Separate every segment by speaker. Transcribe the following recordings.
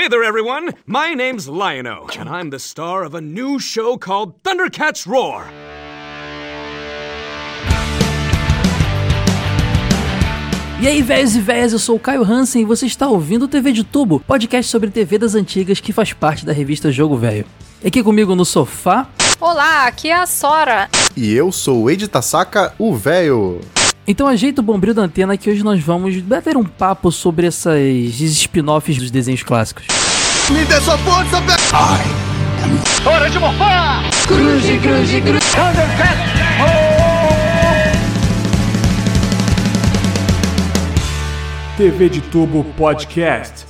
Speaker 1: Hey there, everyone. My name's Lion-O, and I'm the star of a new show called Thundercats Roar.
Speaker 2: E aí, velhos e velhas, eu sou o Caio Hansen e você está ouvindo o TV de Tubo, podcast sobre TV das antigas que faz parte da revista Jogo Velho. Aqui comigo no sofá.
Speaker 3: Olá, aqui é a Sora.
Speaker 4: E eu sou o Ed Tasaka, o velho.
Speaker 2: Então ajeita o bombril da antena que hoje nós vamos bater um papo sobre essas spin-offs dos desenhos clássicos.
Speaker 4: Me dê sua força, velho!
Speaker 1: Hora de morfar!
Speaker 5: Cruze, cruze, cruze.
Speaker 6: TV de Tubo Podcast.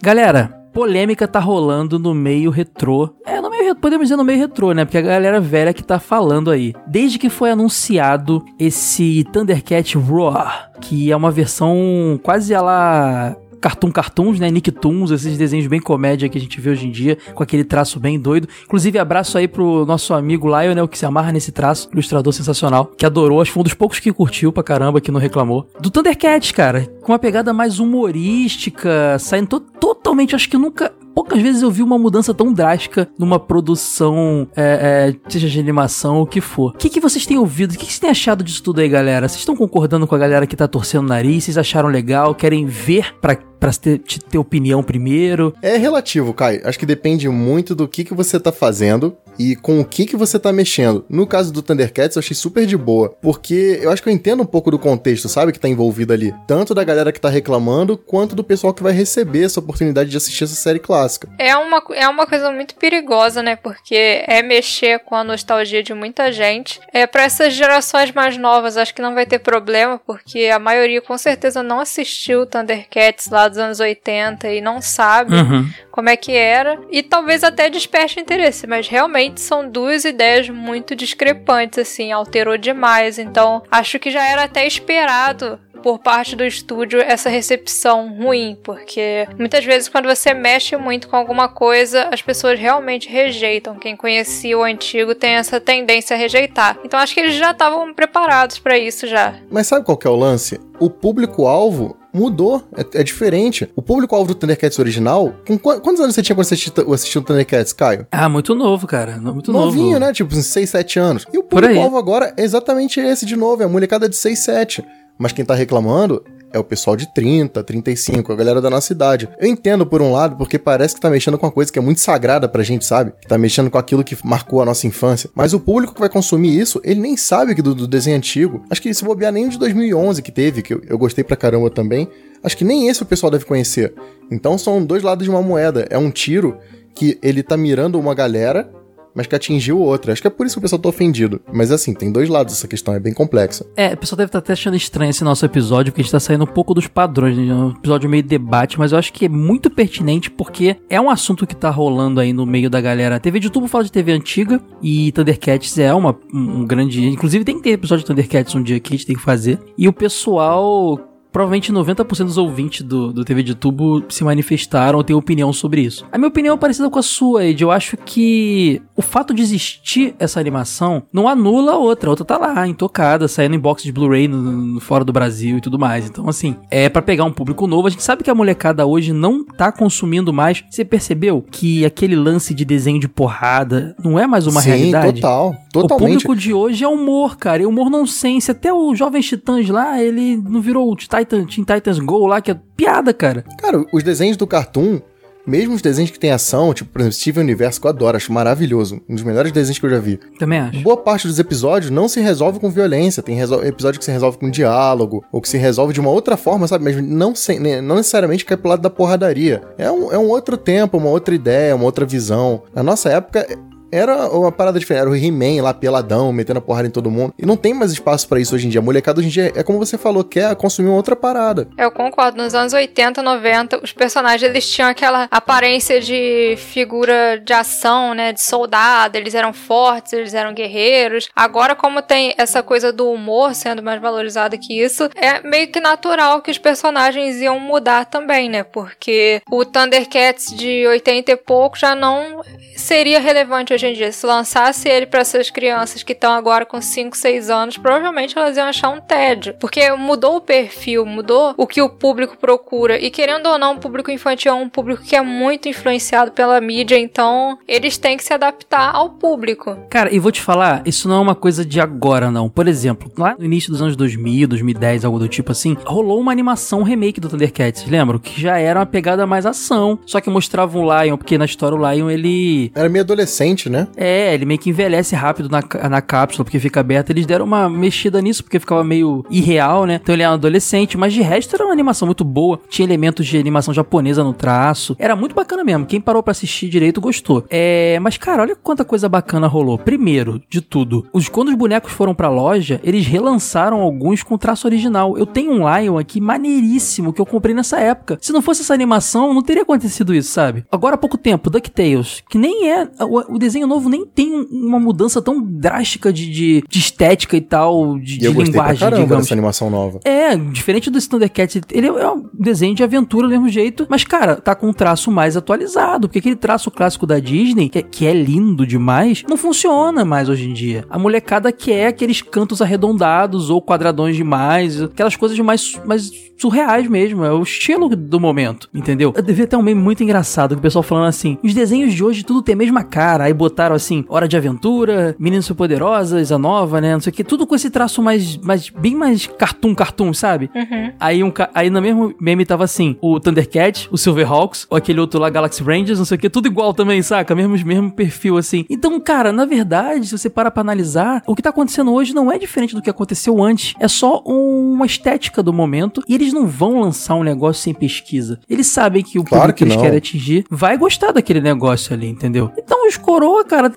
Speaker 2: Galera, polêmica tá rolando no meio retrô. É, podemos dizer no meio retrô, né? Porque a galera velha que tá falando aí. Desde que foi anunciado esse Thundercat Roar, que é uma versão quase ela Cartoon Cartoons, né? Nicktoons, esses desenhos bem comédia que a gente vê hoje em dia, com aquele traço bem doido. Inclusive, abraço aí pro nosso amigo Lionel, que se amarra nesse traço, ilustrador sensacional, que adorou, acho que foi um dos poucos que curtiu pra caramba, que não reclamou. Do Thundercats, cara, com uma pegada mais humorística, saindo to totalmente, acho que nunca poucas vezes eu vi uma mudança tão drástica numa produção, é, é, seja de animação ou o que for. O que, que vocês têm ouvido? O que, que vocês têm achado disso tudo aí, galera? Vocês estão concordando com a galera que tá torcendo o nariz? Vocês acharam legal? Querem ver pra, pra ter, te- ter opinião primeiro?
Speaker 4: É relativo, Kai. Acho que depende muito do que, que você tá fazendo e com o que, que você tá mexendo. No caso do Thundercats, eu achei super de boa, porque eu acho que eu entendo um pouco do contexto, sabe, que tá envolvido ali. Tanto da galera que tá reclamando, quanto do pessoal que vai receber essa oportunidade de assistir essa série clássica.
Speaker 3: É uma, é uma coisa muito perigosa, né? Porque é mexer com a nostalgia de muita gente. É para essas gerações mais novas, acho que não vai ter problema, porque a maioria com certeza não assistiu Thundercats lá dos anos 80 e não sabe
Speaker 2: Uhum.
Speaker 3: como é que era. E talvez até desperte interesse, mas realmente são duas ideias muito discrepantes, assim, alterou demais. Então, acho que já era até esperado por parte do estúdio essa recepção ruim, porque muitas vezes quando você mexe muito com alguma coisa, as pessoas realmente rejeitam. Quem conhecia o antigo tem essa tendência a rejeitar. Então acho que eles já estavam preparados pra isso já.
Speaker 4: Mas sabe qual que é o lance? O público-alvo mudou, é, é diferente. O público-alvo do Thundercats original, com qu- quantos anos você tinha quando você assistiu, assistiu o Thundercats, Caio?
Speaker 2: Ah, muito novo, cara. Muito
Speaker 4: Novinho,
Speaker 2: novo.
Speaker 4: né? Tipo, uns 6, 7 anos. E o público-alvo agora é exatamente esse de novo, é a molecada de 6, 7. Mas quem tá reclamando é o pessoal de 30, 35, a galera da nossa idade. Eu entendo por um lado, porque parece que tá mexendo com uma coisa que é muito sagrada pra gente, sabe? Que tá mexendo com aquilo que marcou a nossa infância. Mas o público que vai consumir isso, ele nem sabe que do, do desenho antigo. Acho que se bobear nem o de 2011 que teve, que eu, eu gostei pra caramba também. Acho que nem esse o pessoal deve conhecer. Então são dois lados de uma moeda. É um tiro que ele tá mirando uma galera mas que atingiu outra. Acho que é por isso que o pessoal tá ofendido. Mas assim, tem dois lados essa questão, é bem complexa.
Speaker 2: É, o pessoal deve estar até achando estranho esse nosso episódio, porque a gente tá saindo um pouco dos padrões, né? É um episódio meio debate, mas eu acho que é muito pertinente porque é um assunto que tá rolando aí no meio da galera. A TV de tubo fala de TV antiga e Thundercats é uma, um, um grande. Inclusive tem que ter episódio de Thundercats um dia que a gente tem que fazer. E o pessoal. Provavelmente 90% dos ouvintes do, do TV de tubo se manifestaram ou têm opinião sobre isso. A minha opinião é parecida com a sua, Ed. Eu acho que o fato de existir essa animação não anula a outra. A outra tá lá, intocada, saindo em box de Blu-ray fora do Brasil e tudo mais. Então, assim, é pra pegar um público novo. A gente sabe que a molecada hoje não tá consumindo mais. Você percebeu que aquele lance de desenho de porrada não é mais uma
Speaker 4: Sim,
Speaker 2: realidade?
Speaker 4: total.
Speaker 2: O
Speaker 4: Totalmente.
Speaker 2: público de hoje é humor, cara. E humor nonsense. Até o Jovem Titãs lá, ele não virou o Titan, Teen Titans Go lá, que é piada, cara.
Speaker 4: Cara, os desenhos do Cartoon, mesmo os desenhos que tem ação, tipo, por exemplo, Steven Universo, que eu adoro, acho maravilhoso. Um dos melhores desenhos que eu já vi.
Speaker 2: Também acho.
Speaker 4: Boa parte dos episódios não se resolve com violência. Tem episódio que se resolve com diálogo, ou que se resolve de uma outra forma, sabe? Mas não, sem- não necessariamente cai pro lado da porradaria. É um, é um outro tempo, uma outra ideia, uma outra visão. Na nossa época. Era uma parada diferente, era o He-Man lá, peladão, metendo a porrada em todo mundo. E não tem mais espaço pra isso hoje em dia. A molecada hoje em dia, é como você falou, quer consumir uma outra parada.
Speaker 3: Eu concordo, nos anos 80, 90, os personagens eles tinham aquela aparência de figura de ação, né, de soldado, eles eram fortes, eles eram guerreiros. Agora como tem essa coisa do humor sendo mais valorizado que isso, é meio que natural que os personagens iam mudar também, né? Porque o Thundercats de 80 e pouco já não seria relevante hoje hoje em dia. Se lançasse ele para essas crianças que estão agora com 5, 6 anos, provavelmente elas iam achar um tédio. Porque mudou o perfil, mudou o que o público procura. E querendo ou não, o público infantil é um público que é muito influenciado pela mídia, então eles têm que se adaptar ao público.
Speaker 2: Cara, e vou te falar, isso não é uma coisa de agora, não. Por exemplo, lá no início dos anos 2000, 2010, algo do tipo assim, rolou uma animação um remake do Thundercats, lembram? Que já era uma pegada mais ação, só que mostrava o Lion, porque na história o Lion, ele...
Speaker 4: Era meio adolescente, né?
Speaker 2: É, ele meio que envelhece rápido na, na cápsula, porque fica aberto. Eles deram uma mexida nisso, porque ficava meio irreal, né? Então ele é um adolescente, mas de resto era uma animação muito boa. Tinha elementos de animação japonesa no traço. Era muito bacana mesmo. Quem parou para assistir direito gostou. É, mas cara, olha quanta coisa bacana rolou. Primeiro, de tudo, os quando os bonecos foram pra loja, eles relançaram alguns com traço original. Eu tenho um Lion aqui maneiríssimo que eu comprei nessa época. Se não fosse essa animação, não teria acontecido isso, sabe? Agora há pouco tempo, DuckTales, que nem é. O, o desenho novo nem tem uma mudança tão drástica de, de, de estética e tal, de,
Speaker 4: E
Speaker 2: de
Speaker 4: eu gostei pra
Speaker 2: linguagem,
Speaker 4: caramba
Speaker 2: digamos.
Speaker 4: dessa animação nova.
Speaker 2: É, diferente do Thundercats, ele é um desenho de aventura do mesmo jeito, mas, cara, tá com um traço mais atualizado, porque aquele traço clássico da Disney, que é, que é lindo demais, não funciona mais hoje em dia. A molecada quer aqueles cantos arredondados ou quadradões demais, aquelas coisas mais, mais surreais mesmo, é o estilo do momento, entendeu? Eu devia ter um meme muito engraçado, que o pessoal falando assim, os desenhos de hoje tudo tem a mesma cara, aí botaram assim, Hora de Aventura, Meninas Superpoderosas, a nova, né, não sei o que, tudo com esse traço mais, mais bem mais cartoon, cartoon, sabe?
Speaker 3: Uhum.
Speaker 2: Aí, um, aí no mesmo meme tava assim, o Thundercat, o Silverhawks, ou aquele outro lá, Galaxy Rangers, não sei o que, tudo igual também, saca? Mesmo, mesmo perfil, assim. Então, cara, na verdade, se você para pra analisar, o que tá acontecendo hoje não é diferente do que aconteceu antes. É só uma estética do momento, e eles não vão lançar um negócio sem pesquisa. Eles sabem que o
Speaker 4: Claro
Speaker 2: público
Speaker 4: que
Speaker 2: eles
Speaker 4: não.
Speaker 2: querem atingir vai gostar daquele negócio ali, entendeu? Então, os coroa, cara,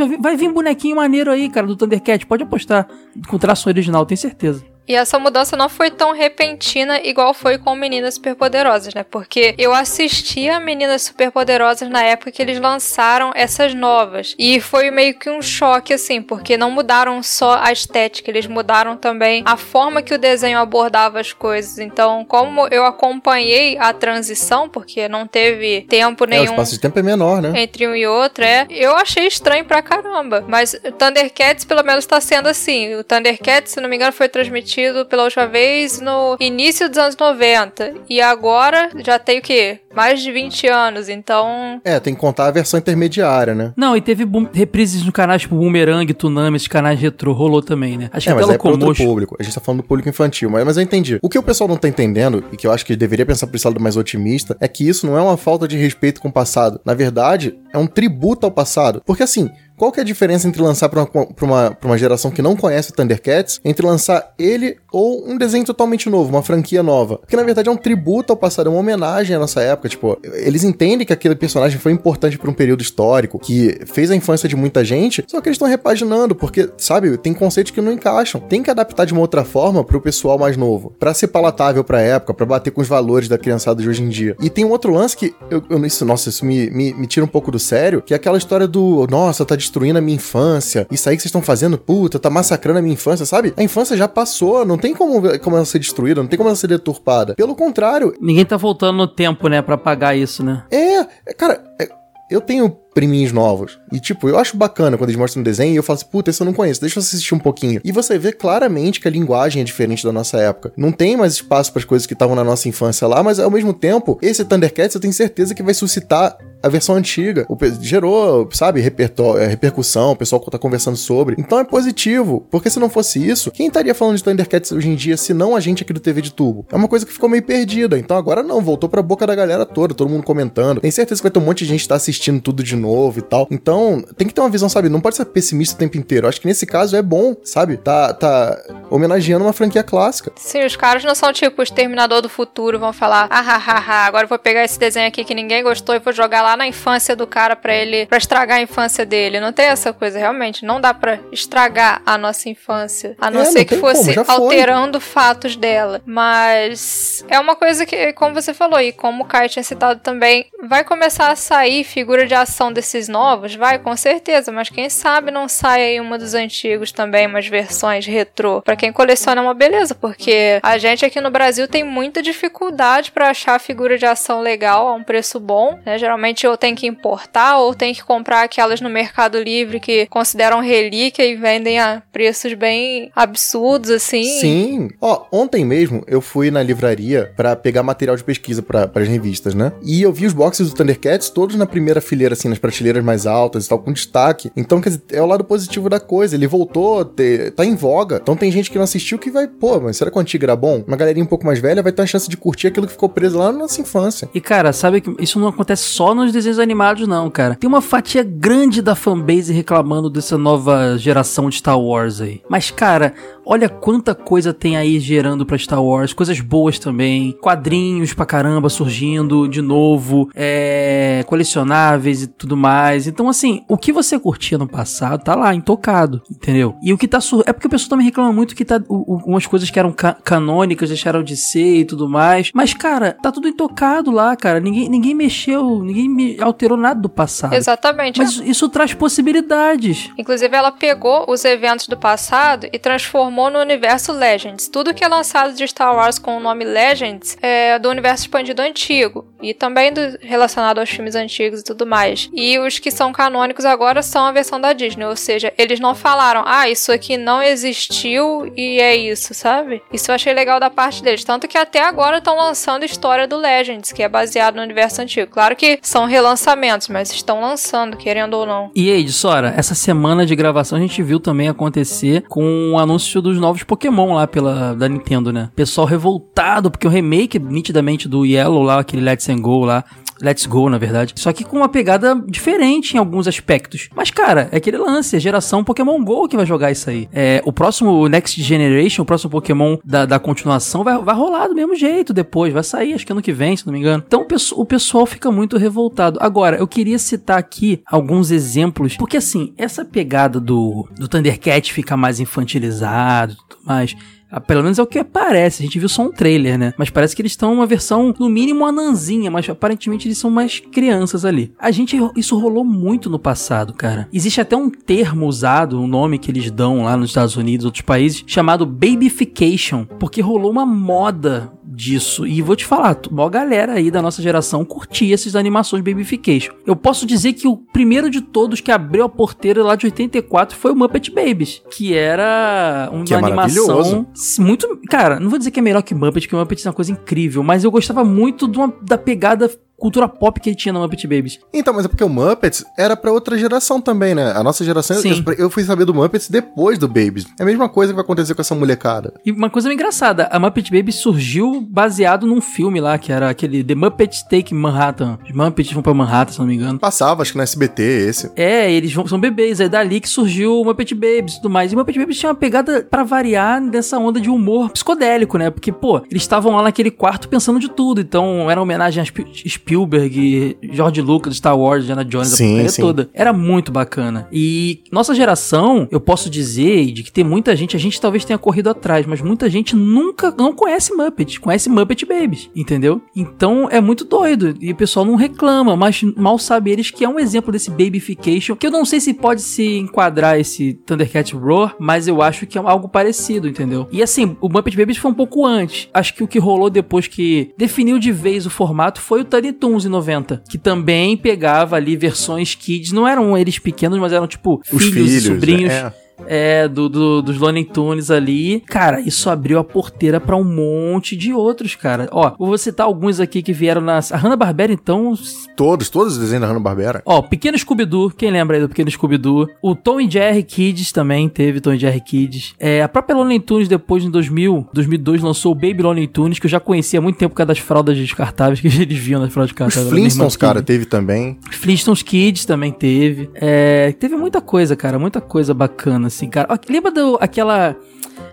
Speaker 2: vai vir- vai vir bonequinho maneiro aí, cara, do Thundercat, pode apostar com traço original, tenho certeza.
Speaker 3: E essa mudança não foi tão repentina igual foi com Meninas Superpoderosas, né? Porque eu assisti a Meninas Superpoderosas na época que eles lançaram essas novas. E foi meio que um choque, assim, porque não mudaram só a estética, eles mudaram também a forma que o desenho abordava as coisas. Então, como eu acompanhei a transição, porque não teve tempo
Speaker 4: É, o
Speaker 3: nenhum
Speaker 4: espaço de tempo é menor, né?
Speaker 3: entre um e outro, é. Eu achei estranho pra caramba. Mas o Thundercats, pelo menos, tá sendo assim. O Thundercats, se não me engano, foi transmitido pela última vez no início dos anos 90. E agora já tem o quê? Mais de 20 anos. Então.
Speaker 4: É, tem que contar a versão intermediária, né?
Speaker 2: Não, e teve boom- reprises no canais tipo Boomerang, Tsunami, esses canais retrô, rolou também, né? Acho que
Speaker 4: É,
Speaker 2: até
Speaker 4: mas é pra outro público. A gente tá falando do público infantil, mas, mas eu entendi. O que o pessoal não tá entendendo, e que eu acho que deveria pensar por esse lado mais otimista, é que isso não é uma falta de respeito com o passado. Na verdade, é um tributo ao passado. Porque assim, qual que é a diferença entre lançar pra uma, uma, pra uma geração que não conhece o Thundercats, entre lançar ele ou um desenho totalmente novo, uma franquia nova? Porque na verdade é um tributo ao passado, é uma homenagem à nossa época. Tipo, eles entendem que aquele personagem foi importante pra um período histórico, que fez a infância de muita gente, só que eles estão repaginando, porque, sabe, tem conceitos que não encaixam. Tem que adaptar de uma outra forma pro pessoal mais novo, Pra ser palatável pra época, pra bater com os valores da criançada de hoje em dia. E tem um outro lance que, eu, eu- isso, nossa, isso me, me, me tira um pouco do sério, que é aquela história do, nossa, tá destruindo a minha infância, isso aí que vocês estão fazendo, puta, tá massacrando a minha infância, sabe? A infância já passou, não tem como, como ela ser destruída, não tem como ela ser deturpada. Pelo contrário,
Speaker 2: Ninguém tá voltando no tempo, né, pra pagar isso, né?
Speaker 4: é, é, cara, é, eu tenho priminhos novos. E, tipo, eu acho bacana quando eles mostram um desenho e eu falo assim, puta, esse eu não conheço, deixa eu assistir um pouquinho. E você vê claramente que a linguagem é diferente da nossa época. Não tem mais espaço para as coisas que estavam na nossa infância lá, mas ao mesmo tempo, esse Thundercats eu tenho certeza que vai suscitar a versão antiga. O, gerou, sabe, é, repercussão, o pessoal tá conversando sobre. Então é positivo, porque se não fosse isso, quem estaria falando de Thundercats hoje em dia, se não a gente aqui do TV de Tubo? É uma coisa que ficou meio perdida. Então agora não, voltou pra boca da galera toda, todo mundo comentando. Tem certeza que vai ter um monte de gente que tá assistindo tudo de novo e tal. Então, tem que ter uma visão, sabe? Não pode ser pessimista o tempo inteiro. Acho que nesse caso é bom, sabe? Tá, tá homenageando uma franquia clássica.
Speaker 3: Sim, os caras não são tipo o Exterminador do Futuro, vão falar, ah, ah, ah, ah, agora eu vou pegar esse desenho aqui que ninguém gostou e vou jogar lá na infância do cara pra ele, pra estragar a infância dele. Não tem essa coisa, realmente. Não dá pra estragar a nossa infância. A não
Speaker 4: É, não
Speaker 3: ser que
Speaker 4: tem como,
Speaker 3: fosse alterando fatos dela. Mas é uma coisa que, como você falou, e como o Kai tinha citado também, vai começar a sair figura de ação desses novos? Vai, com certeza, mas quem sabe não sai aí uma dos antigos também, umas versões retrô. Pra quem coleciona é uma beleza, porque a gente aqui no Brasil tem muita dificuldade pra achar figura de ação legal a um preço bom, né? Geralmente ou tem que importar ou tem que comprar aquelas no Mercado Livre que consideram relíquia e vendem a preços bem absurdos, assim.
Speaker 4: Sim. Ó, ontem mesmo eu fui na livraria pra pegar material de pesquisa para as revistas, né? E eu vi os boxes do Thundercats todos na primeira fileira, assim, nas prateleiras mais altas e tal, com destaque. Então, quer dizer, é o lado positivo da coisa. Ele voltou, te, tá em voga. Então tem gente que não assistiu que vai, pô, mas será que o antigo era bom? Uma galerinha um pouco mais velha vai ter a chance de curtir aquilo que ficou preso lá na nossa infância.
Speaker 2: E cara, sabe que isso não acontece só nos desenhos animados, não, cara. Tem uma fatia grande da fanbase reclamando dessa nova geração de Star Wars aí. Mas, cara, olha quanta coisa tem aí gerando pra Star Wars, coisas boas também, quadrinhos pra caramba surgindo de novo, é, colecionáveis e tudo mais. Então, assim, o que você curtia no passado tá lá, intocado, entendeu? E o que tá sur... É porque o pessoal também reclama muito que tá o, o, umas coisas que eram ca canônicas deixaram de ser e tudo mais. Mas, cara, tá tudo intocado lá, cara. Ninguém, ninguém mexeu, ninguém me alterou nada do passado.
Speaker 3: Exatamente.
Speaker 2: Mas isso traz possibilidades.
Speaker 3: Inclusive, ela pegou os eventos do passado e transformou no universo Legends. Tudo que é lançado de Star Wars com o nome Legends é do universo expandido antigo. E também do, relacionado aos filmes antigos e tudo mais. E os que são canônicos agora são a versão da Disney. Ou seja, eles não falaram, ah, isso aqui não existiu e é isso, sabe? Isso eu achei legal da parte deles. Tanto que até agora estão lançando história do Legends, que é baseado no universo antigo. Claro que são relançamentos, mas estão lançando, querendo ou não.
Speaker 2: E aí, Sora, essa semana de gravação a gente viu também acontecer com o anúncio dos novos Pokémon lá pela da Nintendo, né? Pessoal revoltado porque o remake nitidamente do Yellow lá, aquele Let's Go lá, Let's Go, na verdade. Só que com uma pegada diferente em alguns aspectos. Mas, cara, é aquele lance, a geração Pokémon GO que vai jogar isso aí. É, o próximo Next Generation, o próximo Pokémon da, da continuação vai, vai rolar do mesmo jeito depois, vai sair, acho que ano que vem, se não me engano. Então o, pessoal fica muito revoltado. Agora, eu queria citar aqui alguns exemplos, porque assim, essa pegada do, do Thundercat fica mais infantilizado e tudo mais pelo menos é o que parece. A gente viu só um trailer, né? Mas parece que eles estão uma versão, no mínimo, anãzinha, mas aparentemente eles são mais crianças ali. A gente, isso rolou muito no passado, cara. Existe até um termo usado, um nome que eles dão lá nos Estados Unidos, outros países, chamado babyfication, porque rolou uma moda disso. E vou te falar, uma galera aí da nossa geração curtia essas animações babyfication. Eu posso dizer que o primeiro de todos que abriu a porteira lá de 84 foi o Muppet Babies, que era uma
Speaker 4: Que é
Speaker 2: animação muito. Cara, não vou dizer que é melhor que Muppet, porque Muppet é uma coisa incrível, mas eu gostava muito uma, da pegada cultura pop que ele tinha no Muppet Babies.
Speaker 4: Então, mas é porque o Muppets era pra outra geração também, né? A nossa geração,
Speaker 2: Sim.
Speaker 4: eu, fui saber do Muppets depois do Babies. É a mesma coisa que vai acontecer com essa molecada.
Speaker 2: E uma coisa engraçada, a Muppet Babies surgiu baseado num filme lá, que era aquele The Muppets Take Manhattan. Os Muppets vão pra Manhattan, se não me engano.
Speaker 4: Passava, acho que no SBT esse.
Speaker 2: É, eles vão, são bebês, é dali que surgiu o Muppet Babies e tudo mais. E o Muppet Babies tinha uma pegada pra variar dessa onda de humor psicodélico, né? Porque, pô, eles estavam lá naquele quarto pensando de tudo. Então, era uma homenagem Sp- Spielberg, George Lucas, Star Wars, Diana Jones, a
Speaker 4: Sim,
Speaker 2: porcaria
Speaker 4: sim.
Speaker 2: toda. Era muito bacana. E nossa geração, eu posso dizer de que tem muita gente, a gente talvez tenha corrido atrás, mas muita gente nunca não conhece Muppet, conhece Muppet Babies, entendeu? Então é muito doido e o pessoal não reclama, mas mal sabe eles que é um exemplo desse babyfication, que eu não sei se pode se enquadrar esse Thundercat Roar, mas eu acho que é algo parecido, entendeu? E assim, o Muppet Babies foi um pouco antes. Acho que o que rolou depois que definiu de vez o formato foi o Tiny Toons em 90, que também pegava ali versões kids, não eram eles pequenos, mas eram tipo
Speaker 4: Os
Speaker 2: filhos,
Speaker 4: filhos,
Speaker 2: e sobrinhos.
Speaker 4: é.
Speaker 2: É, do, do- dos Looney Tunes ali. Cara, isso abriu a porteira pra um monte de outros, cara. Ó, vou citar alguns aqui que vieram na. A Hanna-Barbera, então.
Speaker 4: Todos, todos os desenhos da Hanna-Barbera.
Speaker 2: Ó, Pequeno Scooby-Doo, quem lembra aí do Pequeno Scooby-Doo? O Tom e Jerry Kids também teve Tom e Jerry Kids. É, a própria Looney Tunes, depois, em 2000, 2002, lançou o Baby Looney Tunes, que eu já conhecia há muito tempo por causa das fraldas descartáveis que eles viam nas fraldas
Speaker 4: Os
Speaker 2: descartáveis. Irmã
Speaker 4: Flintstones, cara, teve também.
Speaker 2: Flintstones Kids também teve. É, teve muita coisa, cara. Muita coisa bacana, assim, cara. Lembra aquela...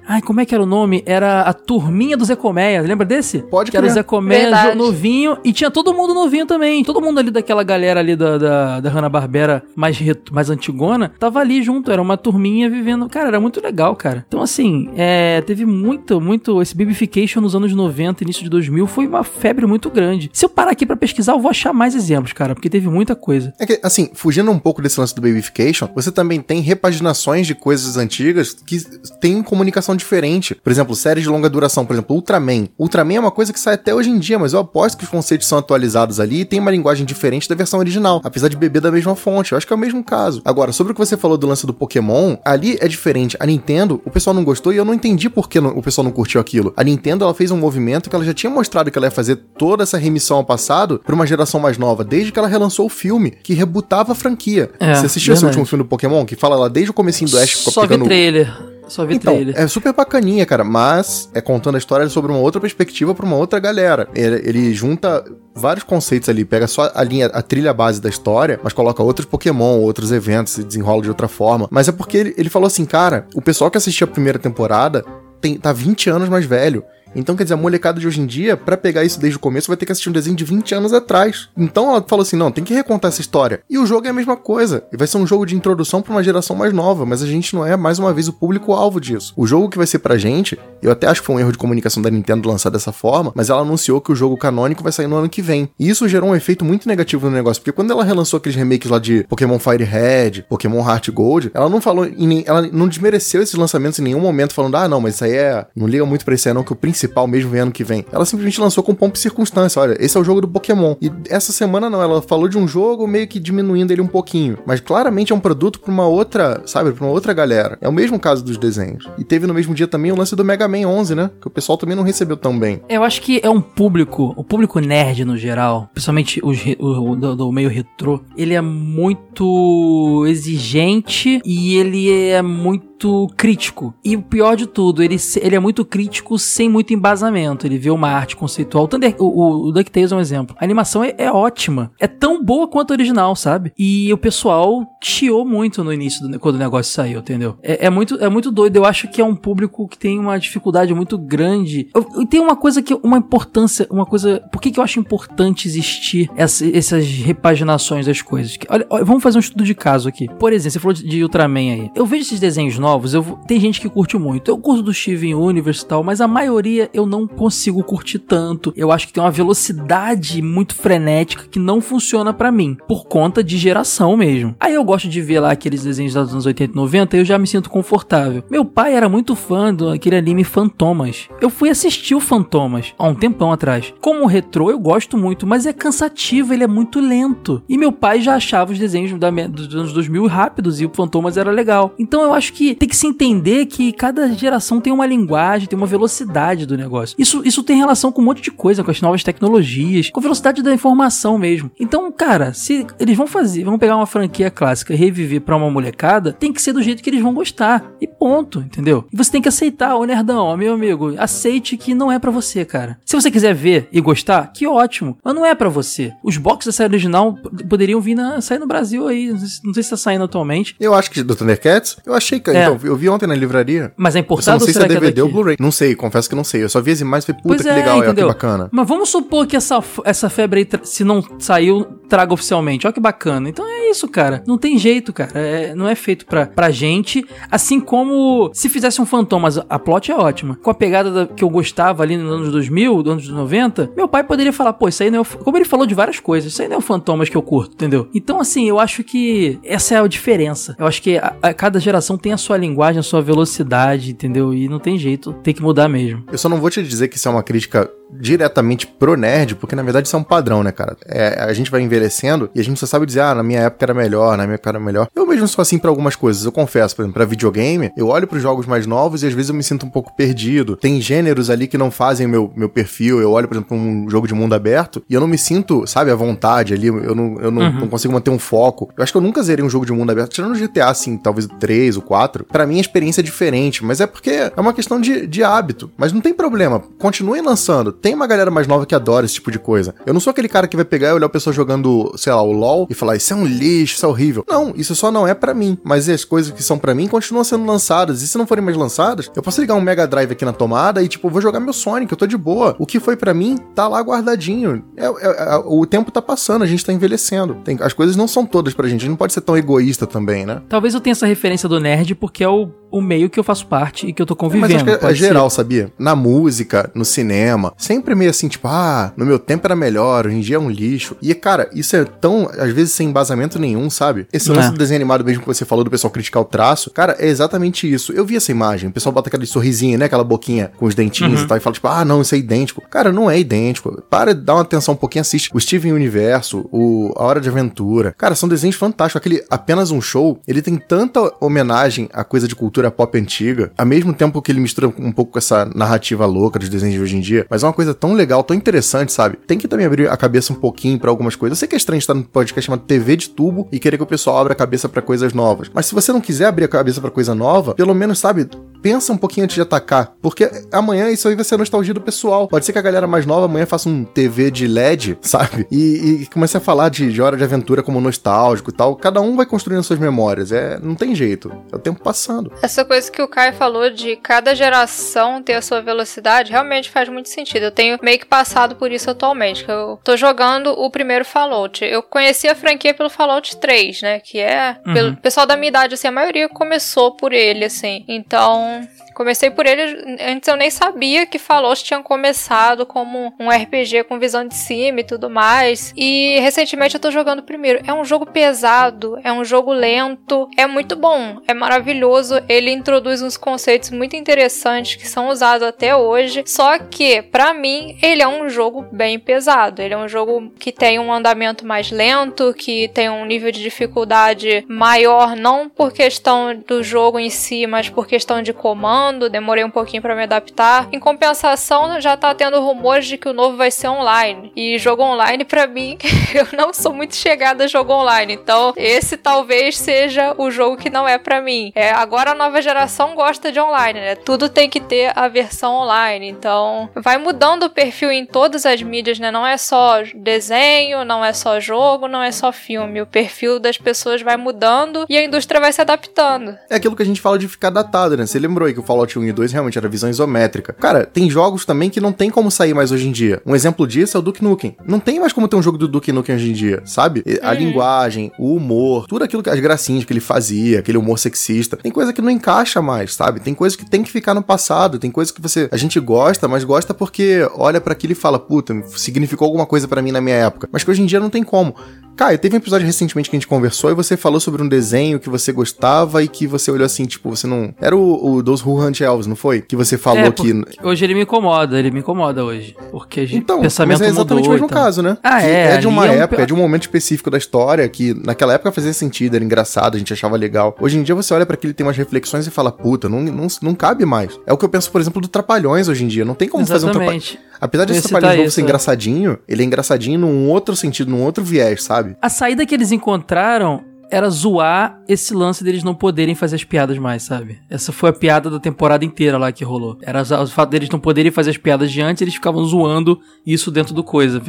Speaker 2: Ai, como é que era o nome? Era a turminha do Zé Colmeia. Lembra desse?
Speaker 4: Pode
Speaker 2: Que era o. Zé Colmeia
Speaker 3: Verdade.
Speaker 2: novinho. E tinha todo mundo novinho também. Todo mundo ali daquela galera ali da, da, da Hanna-Barbera mais, reto- mais antigona. Tava ali junto. Era uma turminha vivendo. Cara, era muito legal, cara. Então, assim, é, teve muito, muito... Esse Babyfication nos anos 90, início de 2000, foi uma febre muito grande. Se eu parar aqui pra pesquisar, eu vou achar mais exemplos, cara. Porque teve muita coisa.
Speaker 4: É que, assim, fugindo um pouco desse lance do Babyfication, você também tem repaginações de coisas antigas que têm comunicação são diferentes. Por exemplo, séries de longa duração, por exemplo, Ultraman. Ultraman é uma coisa que sai até hoje em dia, mas eu aposto que os conceitos são atualizados ali e tem uma linguagem diferente da versão original, apesar de beber da mesma fonte. Eu acho que é o mesmo caso. Agora, sobre o que você falou do lance do Pokémon, ali é diferente. A Nintendo, o pessoal não gostou e eu não entendi por que o pessoal não curtiu aquilo. A Nintendo, ela fez um movimento que ela já tinha mostrado que ela ia fazer toda essa remissão ao passado para uma geração mais nova, desde que ela relançou o filme, que rebutava a franquia.
Speaker 2: É,
Speaker 4: você assistiu esse
Speaker 2: verdade.
Speaker 4: último filme do Pokémon, que fala lá desde o comecinho do Ash
Speaker 2: Só vi
Speaker 4: pegando...
Speaker 2: trailer. Só vi
Speaker 4: Então,
Speaker 2: trailer.
Speaker 4: é super bacaninha, cara, mas é contando a história sobre uma outra perspectiva pra uma outra galera. Ele, ele junta vários conceitos ali, pega só a linha, a trilha base da história, mas coloca outros Pokémon, outros eventos, se desenrola de outra forma. Mas é porque ele, ele falou assim, cara, o pessoal que assistiu a primeira temporada tem, tá 20 anos mais velho. Então, quer dizer, a molecada de hoje em dia, pra pegar isso desde o começo, vai ter que assistir um desenho de 20 anos atrás. Então ela falou assim: não, tem que recontar essa história. E o jogo é a mesma coisa. E vai ser um jogo de introdução pra uma geração mais nova, mas a gente não é, mais uma vez, o público-alvo disso. O jogo que vai ser pra gente, eu até acho que foi um erro de comunicação da Nintendo lançar dessa forma, mas ela anunciou que o jogo canônico vai sair no ano que vem. E isso gerou um efeito muito negativo no negócio, porque quando ela relançou aqueles remakes lá de Pokémon Fire Red, Pokémon Heart Gold, ela não falou, ela não desmereceu esses lançamentos em nenhum momento, falando, ah, não, mas isso aí é. Não liga muito pra isso aí, não, que o principal mesmo vem ano que vem. Ela simplesmente lançou com pompa e circunstância. Olha, esse é o jogo do Pokémon. E essa semana não, ela falou de um jogo meio que diminuindo ele um pouquinho. Mas claramente é um produto pra uma outra, sabe, pra uma outra galera. É o mesmo caso dos desenhos. E teve no mesmo dia também o lance do Mega Man 11, né? Que o pessoal também não recebeu tão bem.
Speaker 2: Eu acho que é um público, o público nerd no geral, principalmente os o, o do, do meio retrô, ele é muito exigente e ele é muito crítico. E o pior de tudo, ele, ele é muito crítico sem muito embasamento. Ele vê uma arte conceitual. O, Thunder, o, o, o DuckTales é um exemplo. A animação é, é ótima. É tão boa quanto a original, sabe? E o pessoal chiou muito no início, do, quando o negócio saiu, entendeu? É, é muito, é muito doido. Eu acho que é um público que tem uma dificuldade muito grande. Eu- tem uma coisa que, uma importância, uma coisa. Por que, que eu acho importante existir essa- essas repaginações das coisas? Que- Olha, olha, vamos fazer um estudo de caso aqui. Por exemplo, você falou de, de Ultraman aí. Eu vejo esses desenhos novos, eu, vou- tem gente que curte muito. Eu curto do Steven Universe e tal, mas a maioria eu não consigo curtir tanto. Eu acho que tem uma velocidade muito frenética que não funciona pra mim, por conta de geração mesmo. Aí eu gosto de ver lá aqueles desenhos dos anos 80 e 90 e eu já me sinto confortável. Meu pai era muito fã daquele anime Fantomas. Eu fui assistir o Fantomas há um tempão atrás. Como retrô, eu gosto muito, mas é cansativo, ele é muito lento. E meu pai já achava os desenhos da dos anos 2000 rápidos e o Fantomas era legal. Então eu acho que tem que se entender que cada geração tem uma linguagem, tem uma velocidade do negócio. Isso, isso tem relação com um monte de coisa, com as novas tecnologias, com a velocidade da informação mesmo. Então, cara, se eles vão fazer, vão pegar uma franquia clássica e reviver pra uma molecada, tem que ser do jeito que eles vão gostar. E ponto, entendeu? E você tem que aceitar, ô nerdão, ó, meu amigo, aceite que não é pra você, cara. Se você quiser ver e gostar, que ótimo, mas não é pra você. Os boxes da série original poderiam vir na, sair no Brasil aí, não sei se tá saindo atualmente,
Speaker 4: Eu acho que do Thundercats, eu achei que.
Speaker 2: É.
Speaker 4: Então, eu vi ontem na livraria.
Speaker 2: mas é
Speaker 4: Eu
Speaker 2: importado
Speaker 4: não sei se é
Speaker 2: é
Speaker 4: DVD ou? Blu-ray. Não sei, confesso que não sei. Eu só vi as imagens e falei, puta
Speaker 2: Pois
Speaker 4: que
Speaker 2: é,
Speaker 4: legal, é, ó, que
Speaker 2: entendeu?
Speaker 4: bacana.
Speaker 2: Mas vamos supor que essa, essa febre aí, se não saiu, traga oficialmente. Olha que bacana. Então é isso, cara. Não tem jeito, cara. É- não é feito pra, pra gente. Assim como se fizesse um Fantomas, a plot é ótima. Com a pegada da- que eu gostava ali nos anos 2000, nos anos 90, meu pai poderia falar, pô, isso aí não é. o F-" Como ele falou de várias coisas, isso aí não é o Fantomas que eu curto, entendeu? Então, assim, eu acho que essa é a diferença. Eu acho que a, a- cada geração tem a sua linguagem, a sua velocidade, entendeu? E não tem jeito, tem que mudar mesmo.
Speaker 4: Eu só não vou te dizer que isso é uma crítica diretamente pro nerd, porque na verdade isso é um padrão, né, cara? É, a gente vai envelhecendo e a gente só sabe dizer, ah, na minha época era melhor, na minha época era melhor. Eu mesmo sou assim pra algumas coisas, eu confesso. Por exemplo, pra videogame, eu olho pros jogos mais novos e às vezes eu me sinto um pouco perdido. Tem gêneros ali que não fazem meu, meu perfil. Eu olho, por exemplo, pra um jogo de mundo aberto e eu não me sinto, sabe, à vontade ali. Eu não, eu não, não consigo manter um foco. Eu acho que eu nunca zerei um jogo de mundo aberto, tirando o GTA, assim, talvez o 3, o 4. Pra mim a experiência é diferente, mas é porque é uma questão de, de hábito. Mas não tem problema, continuem lançando. Tem uma galera mais nova que adora esse tipo de coisa. Eu não sou aquele cara que vai pegar e olhar o pessoal jogando, sei lá, o LoL e falar, isso é um lixo, isso é horrível. Não, isso só não é pra mim. Mas as coisas que são pra mim continuam sendo lançadas. E se não forem mais lançadas, eu posso ligar um Mega Drive aqui na tomada e, tipo, vou jogar meu Sonic, eu tô de boa. O que foi pra mim, tá lá guardadinho. É- é- é- o tempo tá passando, a gente tá envelhecendo. Tem- as coisas não são todas pra gente. A gente não pode ser tão egoísta também, né?
Speaker 2: Talvez eu tenha essa referência do nerd porque é o, o meio que eu faço parte e que eu tô
Speaker 4: Mas
Speaker 2: convivendo.
Speaker 4: acho que é, é
Speaker 2: ser.
Speaker 4: geral, sabia? Na música, no cinema. Sempre meio assim, tipo, ah, no meu tempo era melhor, hoje em dia é um lixo. E, cara, isso é tão, às vezes, sem embasamento nenhum, sabe? Esse lance
Speaker 2: é.
Speaker 4: do desenho animado mesmo que você falou do pessoal criticar o traço, cara, é exatamente isso. Eu vi essa imagem, o pessoal bota aquele sorrisinho, né? Aquela boquinha com os dentinhos
Speaker 2: Uhum.
Speaker 4: e tal, e fala, tipo, ah, não, isso é idêntico. Cara, não é idêntico. Para, dá uma atenção um pouquinho, assiste. O Steven Universo, o A Hora de Aventura. Cara, são desenhos fantásticos. Aquele apenas um show, ele tem tanta homenagem à coisa de cultura pop antiga, ao mesmo tempo que ele mistura um pouco com essa narrativa louca dos desenhos de hoje em dia, mas é uma coisa tão legal, tão interessante, sabe? Tem que também abrir a cabeça um pouquinho pra algumas coisas. Eu sei que é estranho estar num podcast chamado TV de tubo e querer que o pessoal abra a cabeça pra coisas novas. Mas se você não quiser abrir a cabeça pra coisa nova, pelo menos, sabe, pensa um pouquinho antes de atacar. Porque amanhã isso aí vai ser a nostalgia do pessoal. Pode ser que a galera mais nova amanhã faça um TV de LED, sabe? E, e comece a falar de, de Hora de Aventura como nostálgico e tal. Cada um vai construindo suas memórias. É, não tem jeito. É o tempo passando.
Speaker 3: Essa coisa que o Kai falou de cada geração ter a sua velocidade realmente faz muito sentido. Eu tenho meio que passado por isso atualmente. Eu tô jogando o primeiro Fallout. Eu conheci a franquia pelo Fallout 3, né? Que é. Pelo pessoal da minha idade, assim, a maioria começou por ele, assim. Então. Comecei por ele, antes eu nem sabia que Fallout tinha começado como um RPG com visão de cima e tudo mais. E recentemente eu tô jogando o primeiro. É um jogo pesado, é um jogo lento, é muito bom, é maravilhoso. Ele introduz uns conceitos muito interessantes que são usados até hoje. Só que, pra mim, ele é um jogo bem pesado. Ele é um jogo que tem um andamento mais lento, que tem um nível de dificuldade maior, não por questão do jogo em si, mas por questão de comando. Demorei um pouquinho pra me adaptar. Em compensação, já tá tendo rumores de que o novo vai ser online. E jogo online, pra mim, eu não sou muito chegada a jogo online. Então, esse talvez seja o jogo que não é pra mim. É, agora a nova geração gosta de online, né? Tudo tem que ter a versão online. Então, vai mudando o perfil em todas as mídias, né? Não é só desenho, não é só jogo, não é só filme. O perfil das pessoas vai mudando e a indústria vai se adaptando.
Speaker 4: É aquilo que a gente fala de ficar datado, né? Você lembrou aí que o Fallout 1 e 2 realmente era visão isométrica. Cara, tem jogos também que não tem como sair mais hoje em dia. Um exemplo disso é o Duke Nukem. Não tem mais como ter um jogo do Duke Nukem hoje em dia, sabe? A linguagem, o humor, tudo aquilo que as gracinhas que ele fazia, aquele humor sexista, tem coisa que não encaixa mais, sabe? Tem coisa que tem que ficar no passado, tem coisa que você a gente gosta, mas gosta porque olha pra aquilo e fala, puta, significou alguma coisa pra mim na minha época. Mas que hoje em dia não tem como. Caio, teve um episódio recentemente que a gente conversou e você falou sobre um desenho que você gostava e que você olhou assim, tipo, você não. Era o, o Those Who Hunt Elves, não foi? Que você falou
Speaker 2: É,
Speaker 4: que.
Speaker 2: Hoje ele me incomoda, ele me incomoda hoje. Porque a gente,
Speaker 4: Então,
Speaker 2: pensamento
Speaker 4: mas é exatamente
Speaker 2: mudou
Speaker 4: o mesmo
Speaker 2: e tal.
Speaker 4: caso, né?
Speaker 2: Ah,
Speaker 4: Que
Speaker 2: é,
Speaker 4: É de uma
Speaker 2: é um
Speaker 4: época, é de um momento específico da história que naquela época fazia sentido, era engraçado, a gente achava legal. Hoje em dia você olha pra aquilo e tem umas reflexões e fala, puta, não, não, não cabe mais. É o que eu penso, por exemplo, do Trapalhões hoje em dia. Não tem como fazer um Trapalhões. Apesar de esse Trapalhões novo
Speaker 2: isso,
Speaker 4: ser
Speaker 2: é.
Speaker 4: engraçadinho, ele é engraçadinho num outro sentido, num outro viés, sabe?
Speaker 2: A saída que eles encontraram era zoar esse lance deles não poderem fazer as piadas mais, sabe? Essa foi a piada da temporada inteira lá que rolou. Era o fato deles não poderem fazer as piadas de antes, eles ficavam zoando isso dentro do coisa,